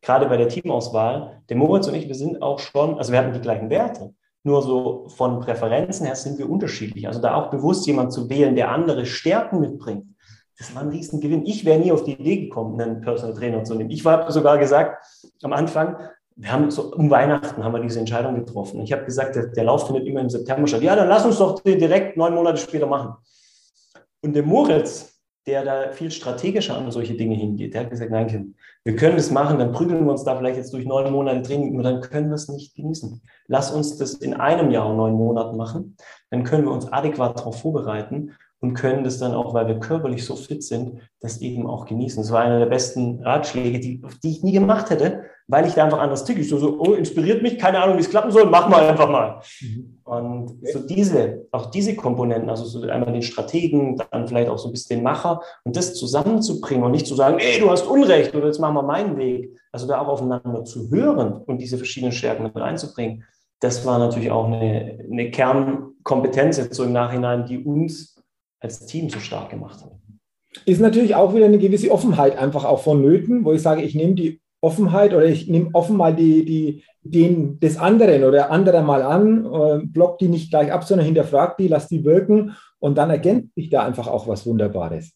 gerade bei der Teamauswahl, der Moritz und ich, wir sind auch schon, also wir hatten die gleichen Werte. Nur so von Präferenzen her sind wir unterschiedlich. Also da auch bewusst jemand zu wählen, der andere Stärken mitbringt das war ein Riesengewinn. Ich wäre nie auf die Idee gekommen, einen Personal Trainer zu nehmen. Ich habe sogar gesagt, am Anfang, wir haben so um Weihnachten haben wir diese Entscheidung getroffen. Ich habe gesagt, der, der, Lauf findet immer im September statt. Ja, dann lass uns doch direkt neun Monate später machen. Und der Moritz, der da viel strategischer an solche Dinge hingeht, der hat gesagt, nein, Kind, wir können das machen, dann prügeln wir uns da vielleicht jetzt durch neun Monate Training, nur dann können wir es nicht genießen. Lass uns das in einem Jahr und neun Monaten machen, dann können wir uns adäquat darauf vorbereiten und können das dann auch, weil wir körperlich so fit sind, das eben auch genießen. Das war einer der besten Ratschläge, die, die ich nie gemacht hätte, weil ich da einfach anders ticke. Ich so, so oh, inspiriert mich, keine Ahnung, wie es klappen soll, machen wir einfach mal. Mhm. Und so diese, auch diese Komponenten, also so einmal den Strategen, dann vielleicht auch so ein bisschen den Macher und das zusammenzubringen und nicht zu sagen, ey, du hast Unrecht oder jetzt machen wir meinen Weg. Also da auch aufeinander zu hören und diese verschiedenen Stärken mit reinzubringen. Das war natürlich auch eine, eine Kernkompetenz jetzt so im Nachhinein, die uns als Team so stark gemacht hat.
Ist natürlich auch wieder eine gewisse Offenheit einfach auch vonnöten, wo ich sage, ich nehme die Offenheit oder ich nehme offen mal die, die Ideen des anderen oder anderer mal an, äh, block die nicht gleich ab, sondern hinterfragt die, lass die wirken und dann ergänzt sich da einfach auch was Wunderbares.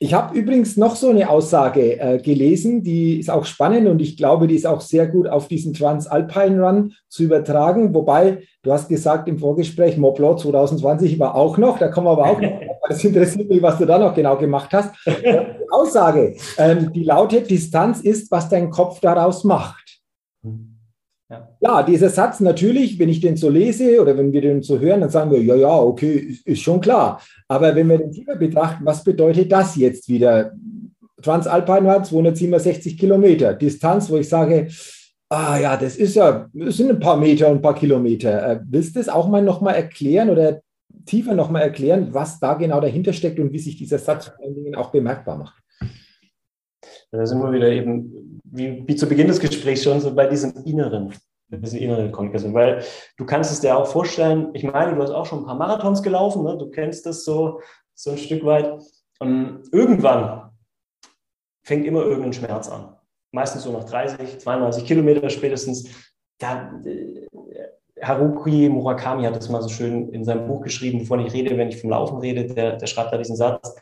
Ich habe übrigens noch so eine Aussage äh, gelesen, die ist auch spannend und ich glaube, die ist auch sehr gut auf diesen Transalpine Run zu übertragen. Wobei, du hast gesagt im Vorgespräch, Montblanc 2020 war auch noch, da kommen wir aber auch noch. Das interessiert mich, was du da noch genau gemacht hast. Die [laughs] Aussage, ähm, die lautet, Distanz ist, was dein Kopf daraus macht. Ja. ja. dieser Satz natürlich, wenn ich den so lese oder wenn wir den so hören, dann sagen wir, ja, ja, okay, ist, schon klar. Aber wenn wir den tiefer betrachten, was bedeutet das jetzt wieder? Transalpine war 267 Kilometer. Distanz, wo ich sage, ah ja, das ist ja, das sind ein paar Meter und ein paar Kilometer. Äh, willst du das auch mal nochmal erklären oder tiefer nochmal erklären, was da genau dahinter steckt und wie sich dieser Satz vor allen Dingen auch bemerkbar macht?
Da sind wir wieder eben, wie, wie zu Beginn des Gesprächs schon, so bei diesem Inneren, diese innere Kommunikation. Weil du kannst es dir auch vorstellen, ich meine, du hast auch schon ein paar Marathons gelaufen, ne? du kennst das so, so ein Stück weit. Und irgendwann fängt immer irgendein Schmerz an. Meistens so nach 30, 32 Kilometer spätestens. Da, äh, Haruki Murakami hat das mal so schön in seinem Buch geschrieben, wovon ich rede, wenn ich vom Laufen rede. Der, der schreibt da diesen Satz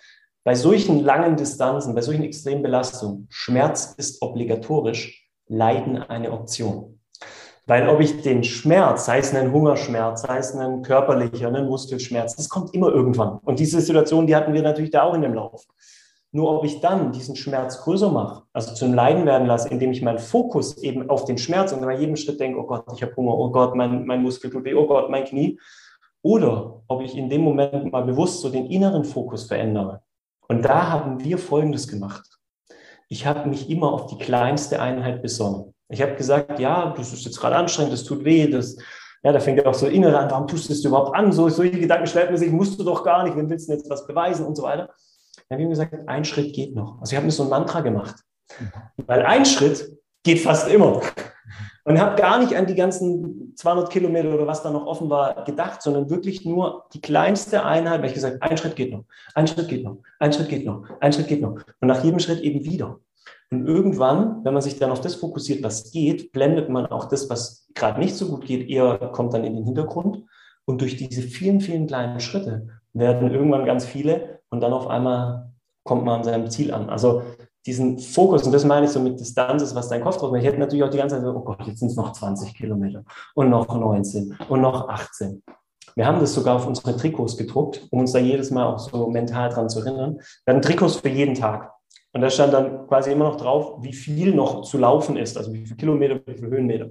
bei solchen langen Distanzen, bei solchen extremen Belastungen, Schmerz ist obligatorisch, Leiden eine Option. Weil ob ich den Schmerz, sei es ein Hungerschmerz, sei es ein körperlicher, ein Muskelschmerz, das kommt immer irgendwann. Und diese Situation, die hatten wir natürlich da auch in dem Lauf. Nur ob ich dann diesen Schmerz größer mache, also zum Leiden werden lasse, indem ich meinen Fokus eben auf den Schmerz und bei jedem Schritt denke, oh Gott, ich habe Hunger, oh Gott, mein, mein Muskel tut weh, oh Gott, mein Knie. Oder ob ich in dem Moment mal bewusst so den inneren Fokus verändere und da haben wir Folgendes gemacht. Ich habe mich immer auf die kleinste Einheit besonnen. Ich habe gesagt, ja, das ist jetzt gerade anstrengend, das tut weh, das, ja, da fängt ja auch so innere an, warum tust du das überhaupt an? So, solche Gedanken stellt man sich, musst du doch gar nicht, wenn willst du jetzt was beweisen und so weiter. Dann habe ich gesagt, ein Schritt geht noch. Also ich habe mir so ein Mantra gemacht. Weil ein Schritt geht fast immer. Und habe gar nicht an die ganzen 200 Kilometer oder was da noch offen war gedacht, sondern wirklich nur die kleinste Einheit, weil ich gesagt, ein Schritt geht noch, ein Schritt geht noch, ein Schritt geht noch, ein Schritt geht noch. Und nach jedem Schritt eben wieder. Und irgendwann, wenn man sich dann auf das fokussiert, was geht, blendet man auch das, was gerade nicht so gut geht, eher kommt dann in den Hintergrund. Und durch diese vielen, vielen kleinen Schritte werden irgendwann ganz viele und dann auf einmal kommt man an seinem Ziel an. Also diesen Fokus, und das meine ich so mit Distanz, ist, was dein Kopf drauf macht. Ich hätte natürlich auch die ganze Zeit so, oh Gott, jetzt sind es noch 20 Kilometer und noch 19 und noch 18. Wir haben das sogar auf unsere Trikots gedruckt, um uns da jedes Mal auch so mental dran zu erinnern. Wir hatten Trikots für jeden Tag. Und da stand dann quasi immer noch drauf, wie viel noch zu laufen ist, also wie viele Kilometer, wie viele Höhenmeter.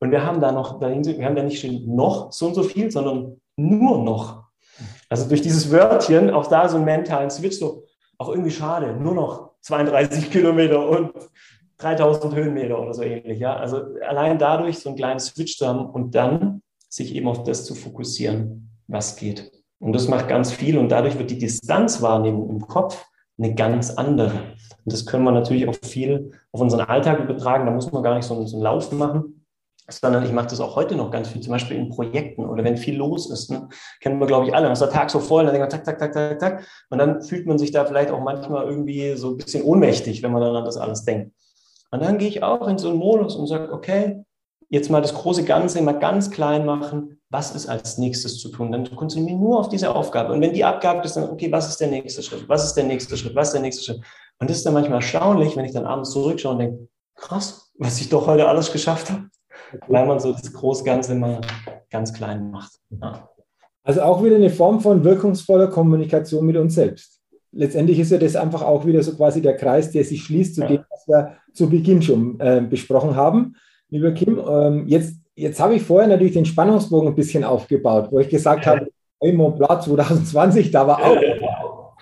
Und wir haben da noch, wir haben da nicht schon noch so und so viel, sondern nur noch. Also durch dieses Wörtchen auch da so einen mentalen Switch, so auch irgendwie schade, nur noch 32 [laughs] Kilometer und 3000 Höhenmeter oder so ähnlich. Ja? Also allein dadurch so einen kleinen Switch zu haben und dann sich eben auf das zu fokussieren, was geht. Und das macht ganz viel und dadurch wird die Distanzwahrnehmung im Kopf eine ganz andere. Und das können wir natürlich auch viel auf unseren Alltag übertragen. Da muss man gar nicht so so einen Lauf machen, sondern ich mache das auch heute noch ganz viel, zum Beispiel in Projekten oder wenn viel los ist. Ne? Kennen wir, glaube ich, alle. Dann ist der Tag so voll, dann denkt man, tak, tak, tak, tak, tak. Und dann fühlt man sich da vielleicht auch manchmal irgendwie so ein bisschen ohnmächtig, wenn man dann an das alles denkt. Und dann gehe ich auch in so einen Modus und sage, okay, jetzt mal das große Ganze mal ganz klein machen. Was ist als nächstes zu tun? Dann konzentriere ich mich nur auf diese Aufgabe. Und wenn die Abgabe ist, dann, okay, was ist der nächste Schritt? Was ist der nächste Schritt? Was ist der nächste Schritt? Und das ist dann manchmal erstaunlich, wenn ich dann abends zurückschaue und denke, krass, was ich doch heute alles geschafft habe weil man so das Großganze immer ganz klein macht. Ja.
Also auch wieder eine Form von wirkungsvoller Kommunikation mit uns selbst. Letztendlich ist ja das einfach auch wieder so quasi der Kreis, der sich schließt zu ja. dem, was wir zu Beginn schon äh, besprochen haben. Lieber Kim, ähm, jetzt, jetzt habe ich vorher natürlich den Spannungsbogen ein bisschen aufgebaut, wo ich gesagt ja. habe, hey, Mont Blanc 2020, da war auch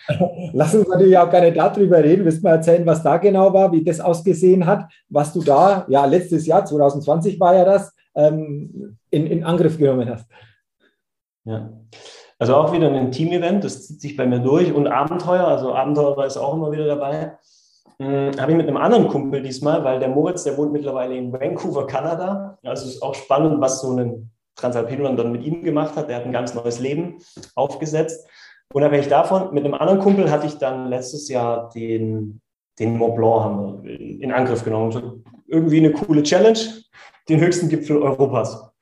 [laughs] Lass uns natürlich auch gerne darüber reden. Willst du mal erzählen, was da genau war, wie das ausgesehen hat, was du da, ja, letztes Jahr, 2020 war ja das, ähm, in, in Angriff genommen hast?
Ja, also auch wieder ein Team-Event, das zieht sich bei mir durch und Abenteuer, also Abenteuer ist auch immer wieder dabei. Hm, habe ich mit einem anderen Kumpel diesmal, weil der Moritz, der wohnt mittlerweile in Vancouver, Kanada. Also ist auch spannend, was so ein Transalpinland dann mit ihm gemacht hat. Der hat ein ganz neues Leben aufgesetzt. Unabhängig davon, mit einem anderen Kumpel hatte ich dann letztes Jahr den, den Mont Blanc haben wir in Angriff genommen. Irgendwie eine coole Challenge, den höchsten Gipfel Europas.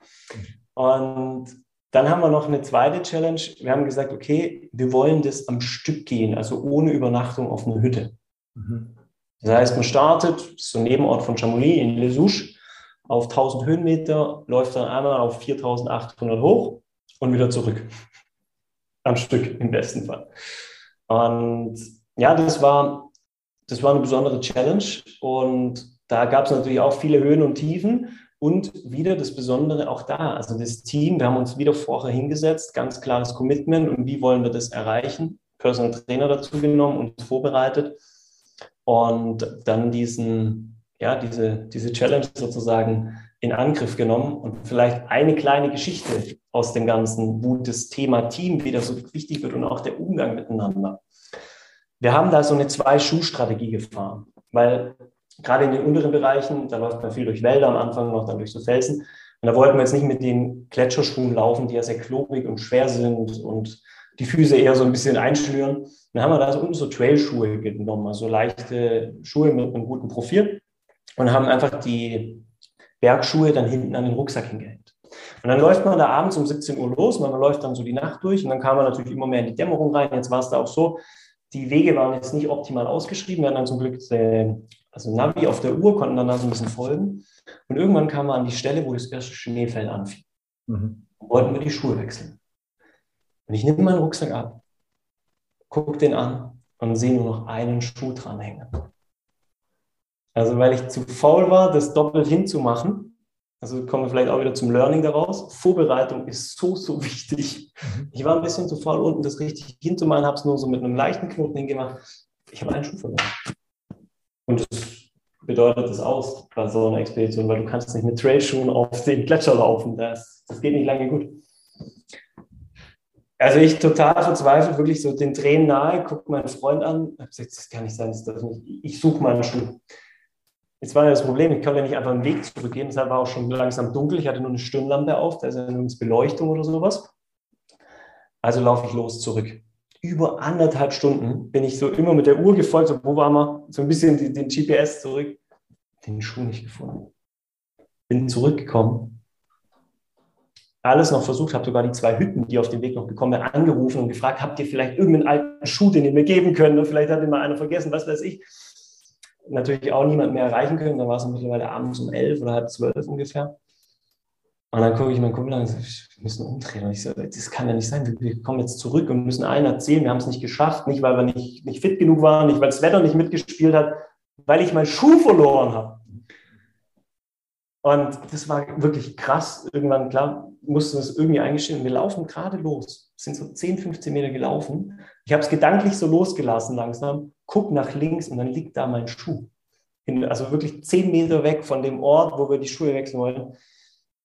Und dann haben wir noch eine zweite Challenge. Wir haben gesagt, okay, wir wollen das am Stück gehen, also ohne Übernachtung auf einer Hütte. Mhm. Das heißt, man startet, so ein Nebenort von Chamonix in Les Souches, auf 1000 Höhenmeter, läuft dann einmal auf 4800 hoch und wieder zurück am Stück im besten Fall. Und ja, das war, das war eine besondere Challenge und da gab es natürlich auch viele Höhen und Tiefen und wieder das Besondere auch da. Also das Team, wir haben uns wieder vorher hingesetzt, ganz klares Commitment und wie wollen wir das erreichen? Personal Trainer dazu genommen und vorbereitet und dann diesen, ja, diese, diese Challenge sozusagen in Angriff genommen und vielleicht eine kleine Geschichte aus dem Ganzen, wo das Thema Team wieder so wichtig wird und auch der Umgang miteinander. Wir haben da so eine Zwei-Schuh-Strategie gefahren, weil gerade in den unteren Bereichen, da läuft man viel durch Wälder am Anfang noch, dann durch so Felsen. Und da wollten wir jetzt nicht mit den Gletscherschuhen laufen, die ja sehr klobig und schwer sind und die Füße eher so ein bisschen einschnüren. Dann haben wir da unten so Trailschuhe genommen, also leichte Schuhe mit einem guten Profil und haben einfach die Bergschuhe dann hinten an den Rucksack hingehängt. Und dann läuft man da abends um 17 Uhr los, man läuft dann so die Nacht durch und dann kam man natürlich immer mehr in die Dämmerung rein. Jetzt war es da auch so, die Wege waren jetzt nicht optimal ausgeschrieben. Wir hatten dann zum Glück äh, also Navi auf der Uhr, konnten dann da so ein bisschen folgen. Und irgendwann kam man an die Stelle, wo das erste Schneefeld anfiel. Mhm. Und wollten wir die Schuhe wechseln. Und ich nehme meinen Rucksack ab, gucke den an und sehe nur noch einen Schuh dranhängen. Also weil ich zu faul war, das doppelt hinzumachen. Also kommen wir vielleicht auch wieder zum Learning daraus. Vorbereitung ist so, so [laughs] wichtig. Mhm. Ich war ein bisschen zu faul, unten das richtig hinzumachen, habe es nur so mit einem leichten Knoten hingemacht. Ich habe einen Schuh verloren. Und das bedeutet das aus bei so einer Expedition, weil du kannst nicht mit Trailschuhen auf den Gletscher laufen. Das, das geht nicht lange gut. Also ich total verzweifelt, wirklich so den Tränen nahe, gucke meinen Freund an, habe gesagt, das kann nicht sein, das darf nicht. Ich suche meinen Schuh. Jetzt war ja das Problem, ich konnte ja nicht einfach einen Weg zurückgehen, deshalb war auch schon langsam dunkel. Ich hatte nur eine Stirnlampe auf, da ist ja nirgends Beleuchtung oder sowas. Also laufe ich los zurück. Über anderthalb Stunden bin ich so immer mit der Uhr gefolgt, so, wo waren wir? So ein bisschen den, den GPS zurück. Den Schuh nicht gefunden. Bin zurückgekommen. Alles noch versucht, habe sogar die zwei Hütten, die auf dem Weg noch gekommen sind, angerufen und gefragt, habt ihr vielleicht irgendeinen alten Schuh, den ihr mir geben könnt? Und vielleicht hat den mal einer vergessen, was weiß ich natürlich auch niemand mehr erreichen können. Da war es mittlerweile abends um elf oder halb zwölf ungefähr. Und dann gucke ich meinen Kumpel an und sage, wir müssen umdrehen. Und ich sage, das kann ja nicht sein. Wir kommen jetzt zurück und müssen allen erzählen, wir haben es nicht geschafft. Nicht, weil wir nicht, nicht fit genug waren, nicht, weil das Wetter nicht mitgespielt hat, weil ich meinen Schuh verloren habe. Und das war wirklich krass. Irgendwann, klar, mussten wir es irgendwie eingestehen. Wir laufen gerade los. Wir sind so 10, 15 Meter gelaufen. Ich habe es gedanklich so losgelassen langsam, guck nach links und dann liegt da mein Schuh. Also wirklich 10 Meter weg von dem Ort, wo wir die Schuhe wechseln wollen.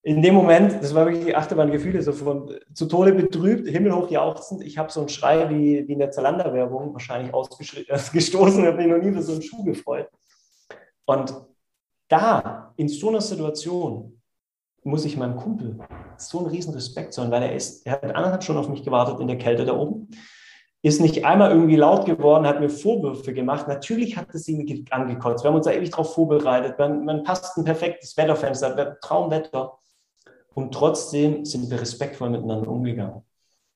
In dem Moment, das war wirklich Achterbahngefühle, so von zu Tode betrübt, himmelhoch jauchzend. Ich habe so einen Schrei wie, wie in der Zalanda-Werbung wahrscheinlich [laughs] ausgestoßen, habe mich noch nie für so einen Schuh gefreut. Und da, in so einer Situation, muss ich meinem Kumpel so einen riesen Respekt zollen, weil er ist, er hat anderthalb Stunden auf mich gewartet in der Kälte da oben, ist nicht einmal irgendwie laut geworden, hat mir Vorwürfe gemacht. Natürlich hat es ihn angekotzt. Wir haben uns da ewig darauf vorbereitet. Man, man passt ein perfektes Wetterfenster, Traumwetter. Und trotzdem sind wir respektvoll miteinander umgegangen.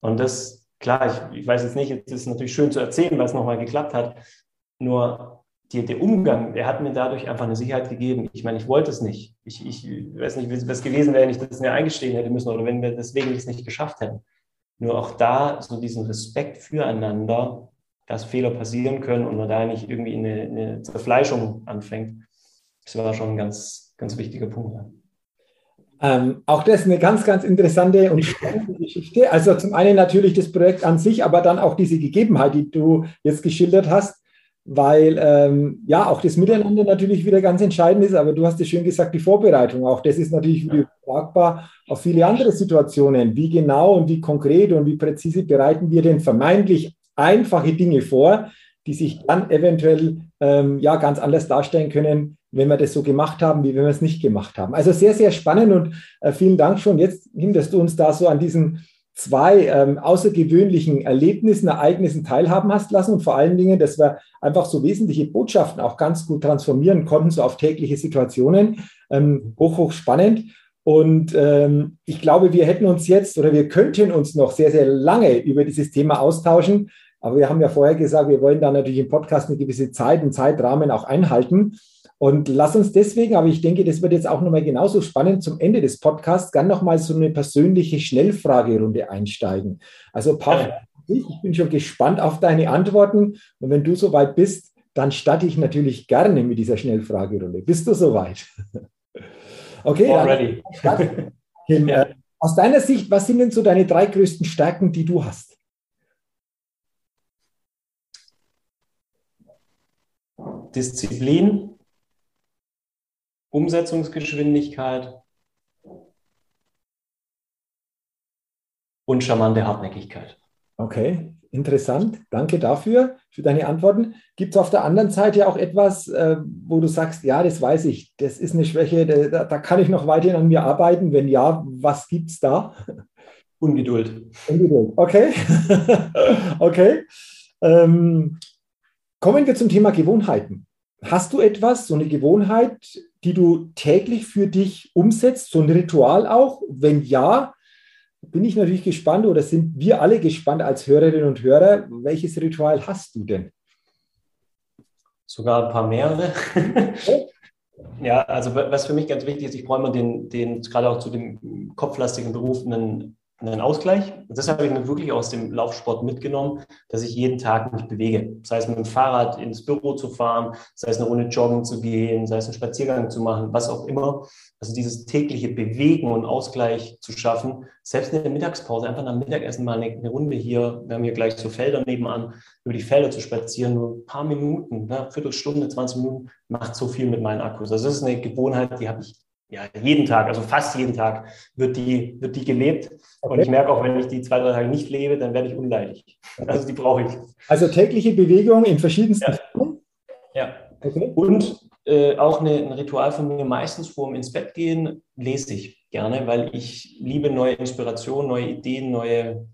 Und das, klar, ich, ich weiß jetzt nicht, es ist natürlich schön zu erzählen, weil es nochmal geklappt hat. Nur die, der Umgang, der hat mir dadurch einfach eine Sicherheit gegeben. Ich meine, ich wollte es nicht. Ich, ich weiß nicht, es gewesen wäre, wenn ich das mir eingestehen hätte müssen oder wenn wir deswegen es nicht geschafft hätten. Nur auch da so diesen Respekt füreinander, dass Fehler passieren können und man da nicht irgendwie eine, eine Zerfleischung anfängt. Das war schon ein ganz, ganz wichtiger Punkt.
Ähm, auch das ist eine ganz, ganz interessante und [laughs] spannende Geschichte. Also zum einen natürlich das Projekt an sich, aber dann auch diese Gegebenheit, die du jetzt geschildert hast weil ähm, ja auch das Miteinander natürlich wieder ganz entscheidend ist, aber du hast es schön gesagt, die Vorbereitung, auch das ist natürlich wieder übertragbar auf viele andere Situationen. Wie genau und wie konkret und wie präzise bereiten wir denn vermeintlich einfache Dinge vor, die sich dann eventuell ähm, ja ganz anders darstellen können, wenn wir das so gemacht haben, wie wenn wir es nicht gemacht haben. Also sehr, sehr spannend und äh, vielen Dank schon jetzt hin, dass du uns da so an diesen zwei ähm, außergewöhnlichen Erlebnissen, Ereignissen teilhaben hast lassen und vor allen Dingen, dass wir einfach so wesentliche Botschaften auch ganz gut transformieren konnten, so auf tägliche Situationen. Ähm, hoch, hoch spannend. Und ähm, ich glaube, wir hätten uns jetzt oder wir könnten uns noch sehr, sehr lange über dieses Thema austauschen. Aber wir haben ja vorher gesagt, wir wollen da natürlich im Podcast eine gewisse Zeit, einen Zeitrahmen auch einhalten. Und lass uns deswegen, aber ich denke, das wird jetzt auch nochmal genauso spannend zum Ende des Podcasts, gern nochmal so eine persönliche Schnellfragerunde einsteigen. Also Paul, ich bin schon gespannt auf deine Antworten. Und wenn du soweit bist, dann starte ich natürlich gerne mit dieser Schnellfragerunde. Bist du soweit? [laughs] Okay, Already. Kim, ja. [laughs] Äh, aus deiner Sicht, was sind denn so deine drei größten Stärken, die du hast?
Disziplin, Umsetzungsgeschwindigkeit und charmante Hartnäckigkeit.
Okay, interessant. Danke dafür, für deine Antworten. Gibt es auf der anderen Seite auch etwas, äh, wo du sagst, ja, das weiß ich, das ist eine Schwäche, da, da kann ich noch weiterhin an mir arbeiten? Wenn ja, was gibt es da?
Ungeduld.
Ungeduld, okay. [laughs] okay. Ähm, kommen wir zum Thema Gewohnheiten. Hast du etwas, so eine Gewohnheit, die du täglich für dich umsetzt, so ein Ritual auch? Wenn ja, bin ich natürlich gespannt oder sind wir alle gespannt als Hörerinnen und Hörer, welches Ritual hast du denn?
Sogar ein paar mehrere. [laughs] ja, also was für mich ganz wichtig ist, ich brauche immer den, den gerade auch zu dem kopflastigen Beruf einen einen Ausgleich. Das habe ich mir wirklich aus dem Laufsport mitgenommen, dass ich jeden Tag mich bewege. Sei es mit dem Fahrrad ins Büro zu fahren, sei es eine Runde joggen zu gehen, sei es einen Spaziergang zu machen, was auch immer. Also dieses tägliche Bewegen und Ausgleich zu schaffen, selbst in der Mittagspause, einfach nach Mittagessen mal eine, eine Runde hier, wir haben hier gleich so Felder nebenan, über die Felder zu spazieren, nur ein paar Minuten, ne, Viertelstunde, 20 Minuten, macht so viel mit meinen Akkus. Also das ist eine Gewohnheit, die habe ich ja, jeden Tag, also fast jeden Tag wird die, wird die gelebt. Okay. Und ich merke auch, wenn ich die zwei, drei Tage nicht lebe, dann werde ich unleidig. Also die brauche ich.
Also tägliche Bewegung in verschiedensten
ja. ja. Okay. Und äh, auch eine, ein Ritual von mir, meistens vor dem ins Bett gehen, lese ich gerne, weil ich liebe neue Inspirationen, neue Ideen, neue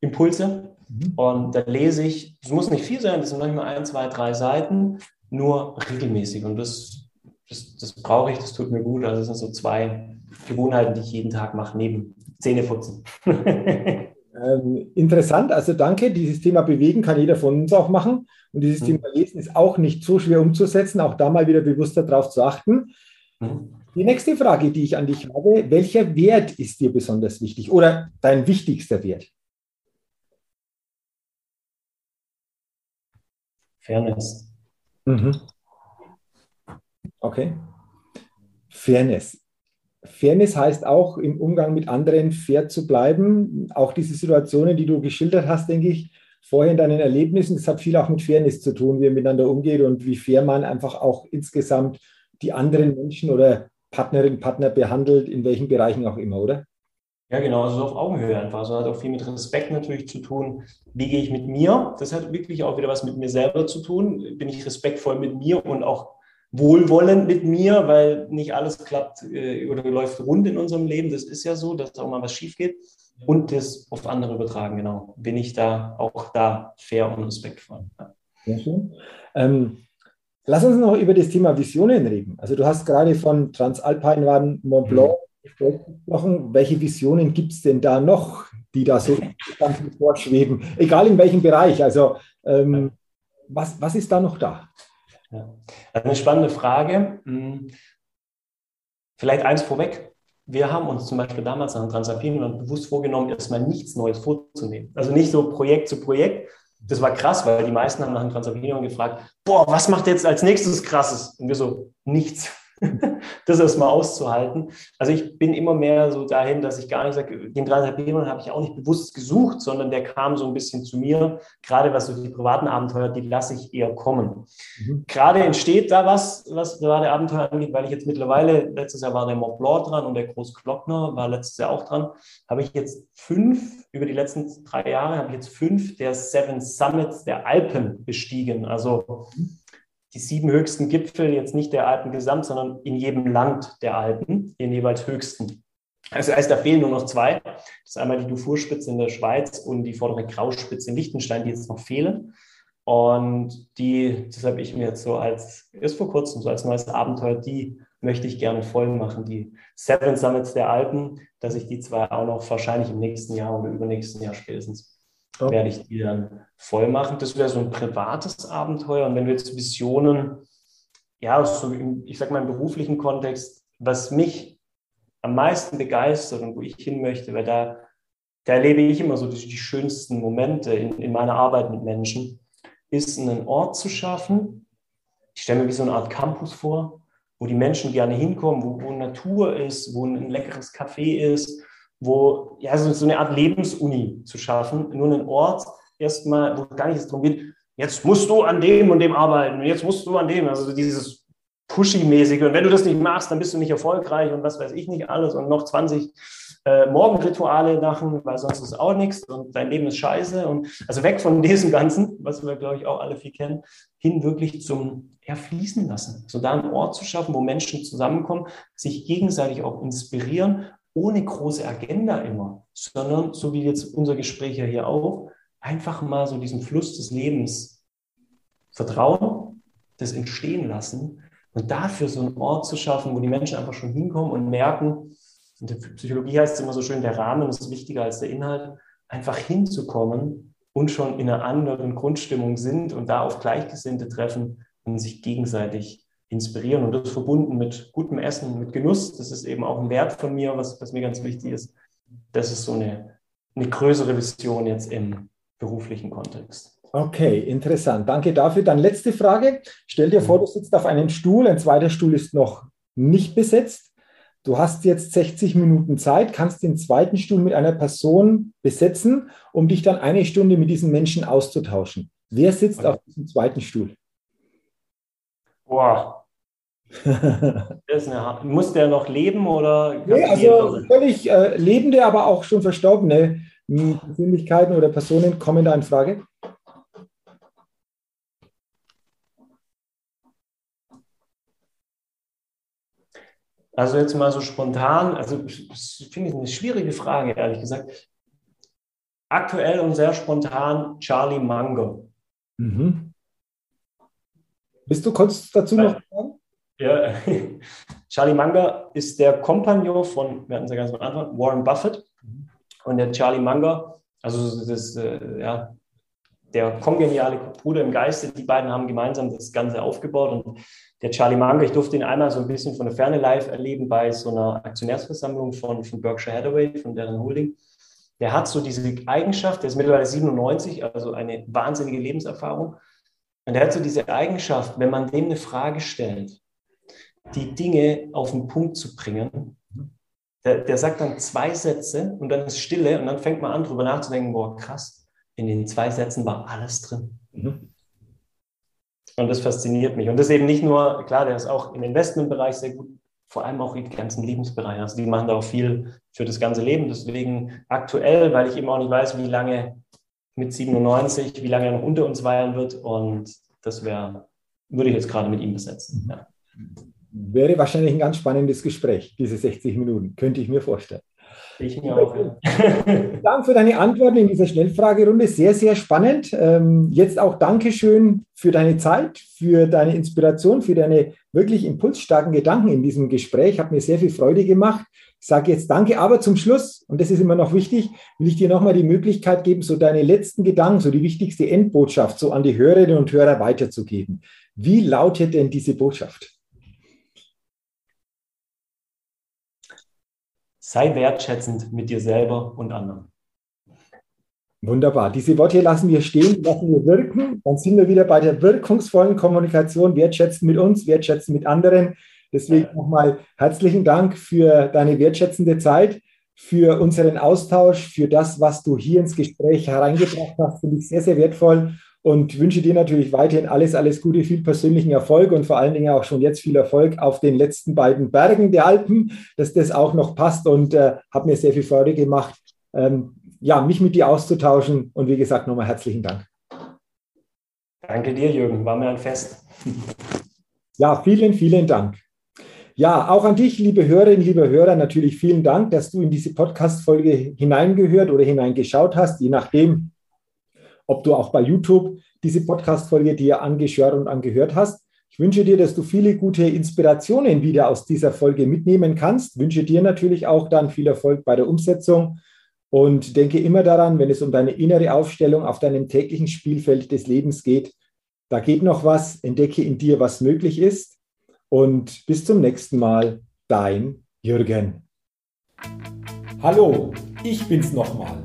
Impulse. Mhm. Und da lese ich, es muss nicht viel sein, das sind manchmal ein, zwei, drei Seiten, nur regelmäßig. Und das, das, das brauche ich, das tut mir gut. Also das sind so zwei Gewohnheiten, die ich jeden Tag mache, neben Zähneputzen. [laughs]
ähm, interessant, also danke. Dieses Thema Bewegen kann jeder von uns auch machen. Und dieses mhm. Thema Lesen ist auch nicht so schwer umzusetzen, auch da mal wieder bewusster darauf zu achten. Mhm. Die nächste Frage, die ich an dich habe, welcher Wert ist dir besonders wichtig oder dein wichtigster Wert?
Fairness.
Mhm. Okay. Fairness. Fairness heißt auch im Umgang mit anderen fair zu bleiben. Auch diese Situationen, die du geschildert hast, denke ich, vorher in deinen Erlebnissen, das hat viel auch mit Fairness zu tun, wie er miteinander umgeht und wie fair man einfach auch insgesamt die anderen Menschen oder Partnerinnen, Partner behandelt, in welchen Bereichen auch immer, oder?
Ja, genau, also auf Augenhöhe einfach. Also hat auch viel mit Respekt natürlich zu tun. Wie gehe ich mit mir? Das hat wirklich auch wieder was mit mir selber zu tun. Bin ich respektvoll mit mir und auch wohlwollend mit mir, weil nicht alles klappt äh, oder läuft rund in unserem Leben. Das ist ja so, dass auch mal was schief geht. Und das auf andere übertragen, genau. Bin ich da auch da fair und respektvoll. Ja.
Sehr schön. Ähm, lass uns noch über das Thema Visionen reden. Also du hast gerade von Transalpine Mont Blanc mhm. gesprochen. Welche Visionen gibt es denn da noch, die da so vorschweben? Egal in welchem Bereich. Also ähm, was, was ist da noch da?
Ja. Also eine spannende Frage. Hm. Vielleicht eins vorweg. Wir haben uns zum Beispiel damals nach dem Transalpinland bewusst vorgenommen, erstmal nichts Neues vorzunehmen. Also nicht so Projekt zu Projekt. Das war krass, weil die meisten haben nach dem Transalpinland gefragt, boah, was macht jetzt als nächstes krasses? Und wir so, nichts. [laughs] das erstmal auszuhalten. Also ich bin immer mehr so dahin, dass ich gar nicht sage, den 3,5 Millionen habe ich auch nicht bewusst gesucht, sondern der kam so ein bisschen zu mir. Gerade was so die privaten Abenteuer, die lasse ich eher kommen. Mhm. Gerade entsteht da was, was private Abenteuer angeht, weil ich jetzt mittlerweile, letztes Jahr war der Mont Blanc dran und der Großglockner war letztes Jahr auch dran, habe ich jetzt fünf, über die letzten drei Jahre habe ich jetzt fünf der Seven Summits der Alpen bestiegen. Also mhm die sieben höchsten Gipfel, jetzt nicht der Alpen gesamt, sondern in jedem Land der Alpen, den jeweils höchsten. Das heißt, da fehlen nur noch zwei. Das ist einmal die Dufourspitze in der Schweiz und die vordere Grauspitze in Liechtenstein, die jetzt noch fehlen. Und die, das habe ich mir jetzt so als, erst vor kurzem, so als neues Abenteuer, die möchte ich gerne voll machen. Die Seven Summits der Alpen, dass ich die zwei auch noch wahrscheinlich im nächsten Jahr oder übernächsten Jahr spätestens okay. werde ich die dann voll machen. Das wäre so ein privates Abenteuer. Und wenn du jetzt Visionen, ja, so im, ich sag mal im beruflichen Kontext, was mich am meisten begeistert und wo ich hin möchte, weil da, da erlebe ich immer so die, die schönsten Momente in, in meiner Arbeit mit Menschen, ist einen Ort zu schaffen. Ich stelle mir wie so eine Art Campus vor, wo die Menschen gerne hinkommen, wo, wo Natur ist, wo ein leckeres Café ist, wo ja so, so eine Art Lebensuni zu schaffen, nur einen Ort erstmal, wo gar nicht darum geht, jetzt musst du an dem und dem arbeiten jetzt musst du an dem, also dieses Pushy-mäßige und wenn du das nicht machst, dann bist du nicht erfolgreich und was weiß ich nicht alles und noch 20 äh, Morgenrituale machen, weil sonst ist auch nichts und dein Leben ist scheiße und also weg von diesem Ganzen, was wir glaube ich auch alle viel kennen, hin wirklich zum Erfließen lassen. So also da einen Ort zu schaffen, wo Menschen zusammenkommen, sich gegenseitig auch inspirieren ohne große Agenda immer, sondern so wie jetzt unser Gespräch ja hier auch, einfach mal so diesen Fluss des Lebens vertrauen, das entstehen lassen und dafür so einen Ort zu schaffen, wo die Menschen einfach schon hinkommen und merken, in der Psychologie heißt es immer so schön, der Rahmen ist wichtiger als der Inhalt, einfach hinzukommen und schon in einer anderen Grundstimmung sind und da auf Gleichgesinnte treffen und sich gegenseitig inspirieren und das verbunden mit gutem Essen, mit Genuss. Das ist eben auch ein Wert von mir, was, was mir ganz wichtig ist. Das ist so eine, eine größere Vision jetzt im beruflichen Kontext.
Okay, interessant. Danke dafür. Dann letzte Frage. Stell dir vor, du sitzt auf einem Stuhl, ein zweiter Stuhl ist noch nicht besetzt. Du hast jetzt 60 Minuten Zeit, kannst den zweiten Stuhl mit einer Person besetzen, um dich dann eine Stunde mit diesem Menschen auszutauschen. Wer sitzt okay. auf diesem zweiten Stuhl?
Boah, [laughs] Eine, muss der noch leben oder?
Nee, also völlig äh, lebende, aber auch schon verstorbene Persönlichkeiten oder Personen kommen da in Frage?
Also jetzt mal so spontan, also finde ich eine schwierige Frage, ehrlich gesagt. Aktuell und sehr spontan Charlie Mango. Mhm.
Bist du kurz dazu noch? Fragen?
Ja, [laughs] Charlie Munger ist der Kompagnon von, wir hatten es ja ganz am Anfang, Warren Buffett. Mhm. Und der Charlie Munger, also das, äh, ja, der kongeniale Bruder im Geiste, die beiden haben gemeinsam das Ganze aufgebaut. Und der Charlie Munger, ich durfte ihn einmal so ein bisschen von der Ferne live erleben bei so einer Aktionärsversammlung von, von Berkshire Hathaway, von deren Holding. Der hat so diese Eigenschaft, der ist mittlerweile 97, also eine wahnsinnige Lebenserfahrung. Und er hat so diese Eigenschaft, wenn man dem eine Frage stellt, die Dinge auf den Punkt zu bringen. Der, der sagt dann zwei Sätze und dann ist Stille und dann fängt man an, darüber nachzudenken, boah, krass, in den zwei Sätzen war alles drin. Mhm. Und das fasziniert mich. Und das eben nicht nur, klar, der ist auch im Investmentbereich sehr gut, vor allem auch im ganzen Lebensbereich. Also die machen da auch viel für das ganze Leben. Deswegen aktuell, weil ich eben auch nicht weiß, wie lange mit 97, wie lange er noch unter uns weilen wird. Und das wäre, würde ich jetzt gerade mit ihm besetzen. Ja.
Wäre wahrscheinlich ein ganz spannendes Gespräch, diese 60 Minuten, könnte ich mir vorstellen. Ich mir auch. [laughs] Danke für deine Antworten in dieser Schnellfragerunde. Sehr, sehr spannend. Ähm, jetzt auch Dankeschön für deine Zeit, für deine Inspiration, für deine wirklich impulsstarken Gedanken in diesem Gespräch. Hat mir sehr viel Freude gemacht. Ich sage jetzt Danke, aber zum Schluss, und das ist immer noch wichtig, will ich dir nochmal die Möglichkeit geben, so deine letzten Gedanken, so die wichtigste Endbotschaft so an die Hörerinnen und Hörer weiterzugeben. Wie lautet denn diese Botschaft?
Sei wertschätzend mit dir selber und anderen.
Wunderbar. Diese Worte lassen wir stehen, lassen wir wirken. Dann sind wir wieder bei der wirkungsvollen Kommunikation. Wertschätzen mit uns, wertschätzen mit anderen. Deswegen nochmal herzlichen Dank für deine wertschätzende Zeit, für unseren Austausch, für das, was du hier ins Gespräch hereingebracht hast. Finde ich sehr, sehr wertvoll und wünsche dir natürlich weiterhin alles, alles Gute, viel persönlichen Erfolg und vor allen Dingen auch schon jetzt viel Erfolg auf den letzten beiden Bergen der Alpen, dass das auch noch passt und äh, hat mir sehr viel Freude gemacht, ähm, ja, mich mit dir auszutauschen und wie gesagt nochmal herzlichen Dank.
Danke dir, Jürgen, war mir ein Fest.
Ja, vielen, vielen Dank. Ja, auch an dich, liebe Hörerinnen, liebe Hörer, natürlich vielen Dank, dass du in diese Podcast-Folge hineingehört oder hineingeschaut hast, je nachdem, ob du auch bei YouTube diese Podcast-Folge dir angeschaut und angehört hast. Ich wünsche dir, dass du viele gute Inspirationen wieder aus dieser Folge mitnehmen kannst. Wünsche dir natürlich auch dann viel Erfolg bei der Umsetzung und denke immer daran, wenn es um deine innere Aufstellung auf deinem täglichen Spielfeld des Lebens geht, da geht noch was, entdecke in dir, was möglich ist. Und bis zum nächsten Mal, dein Jürgen. Hallo, ich bin's nochmal.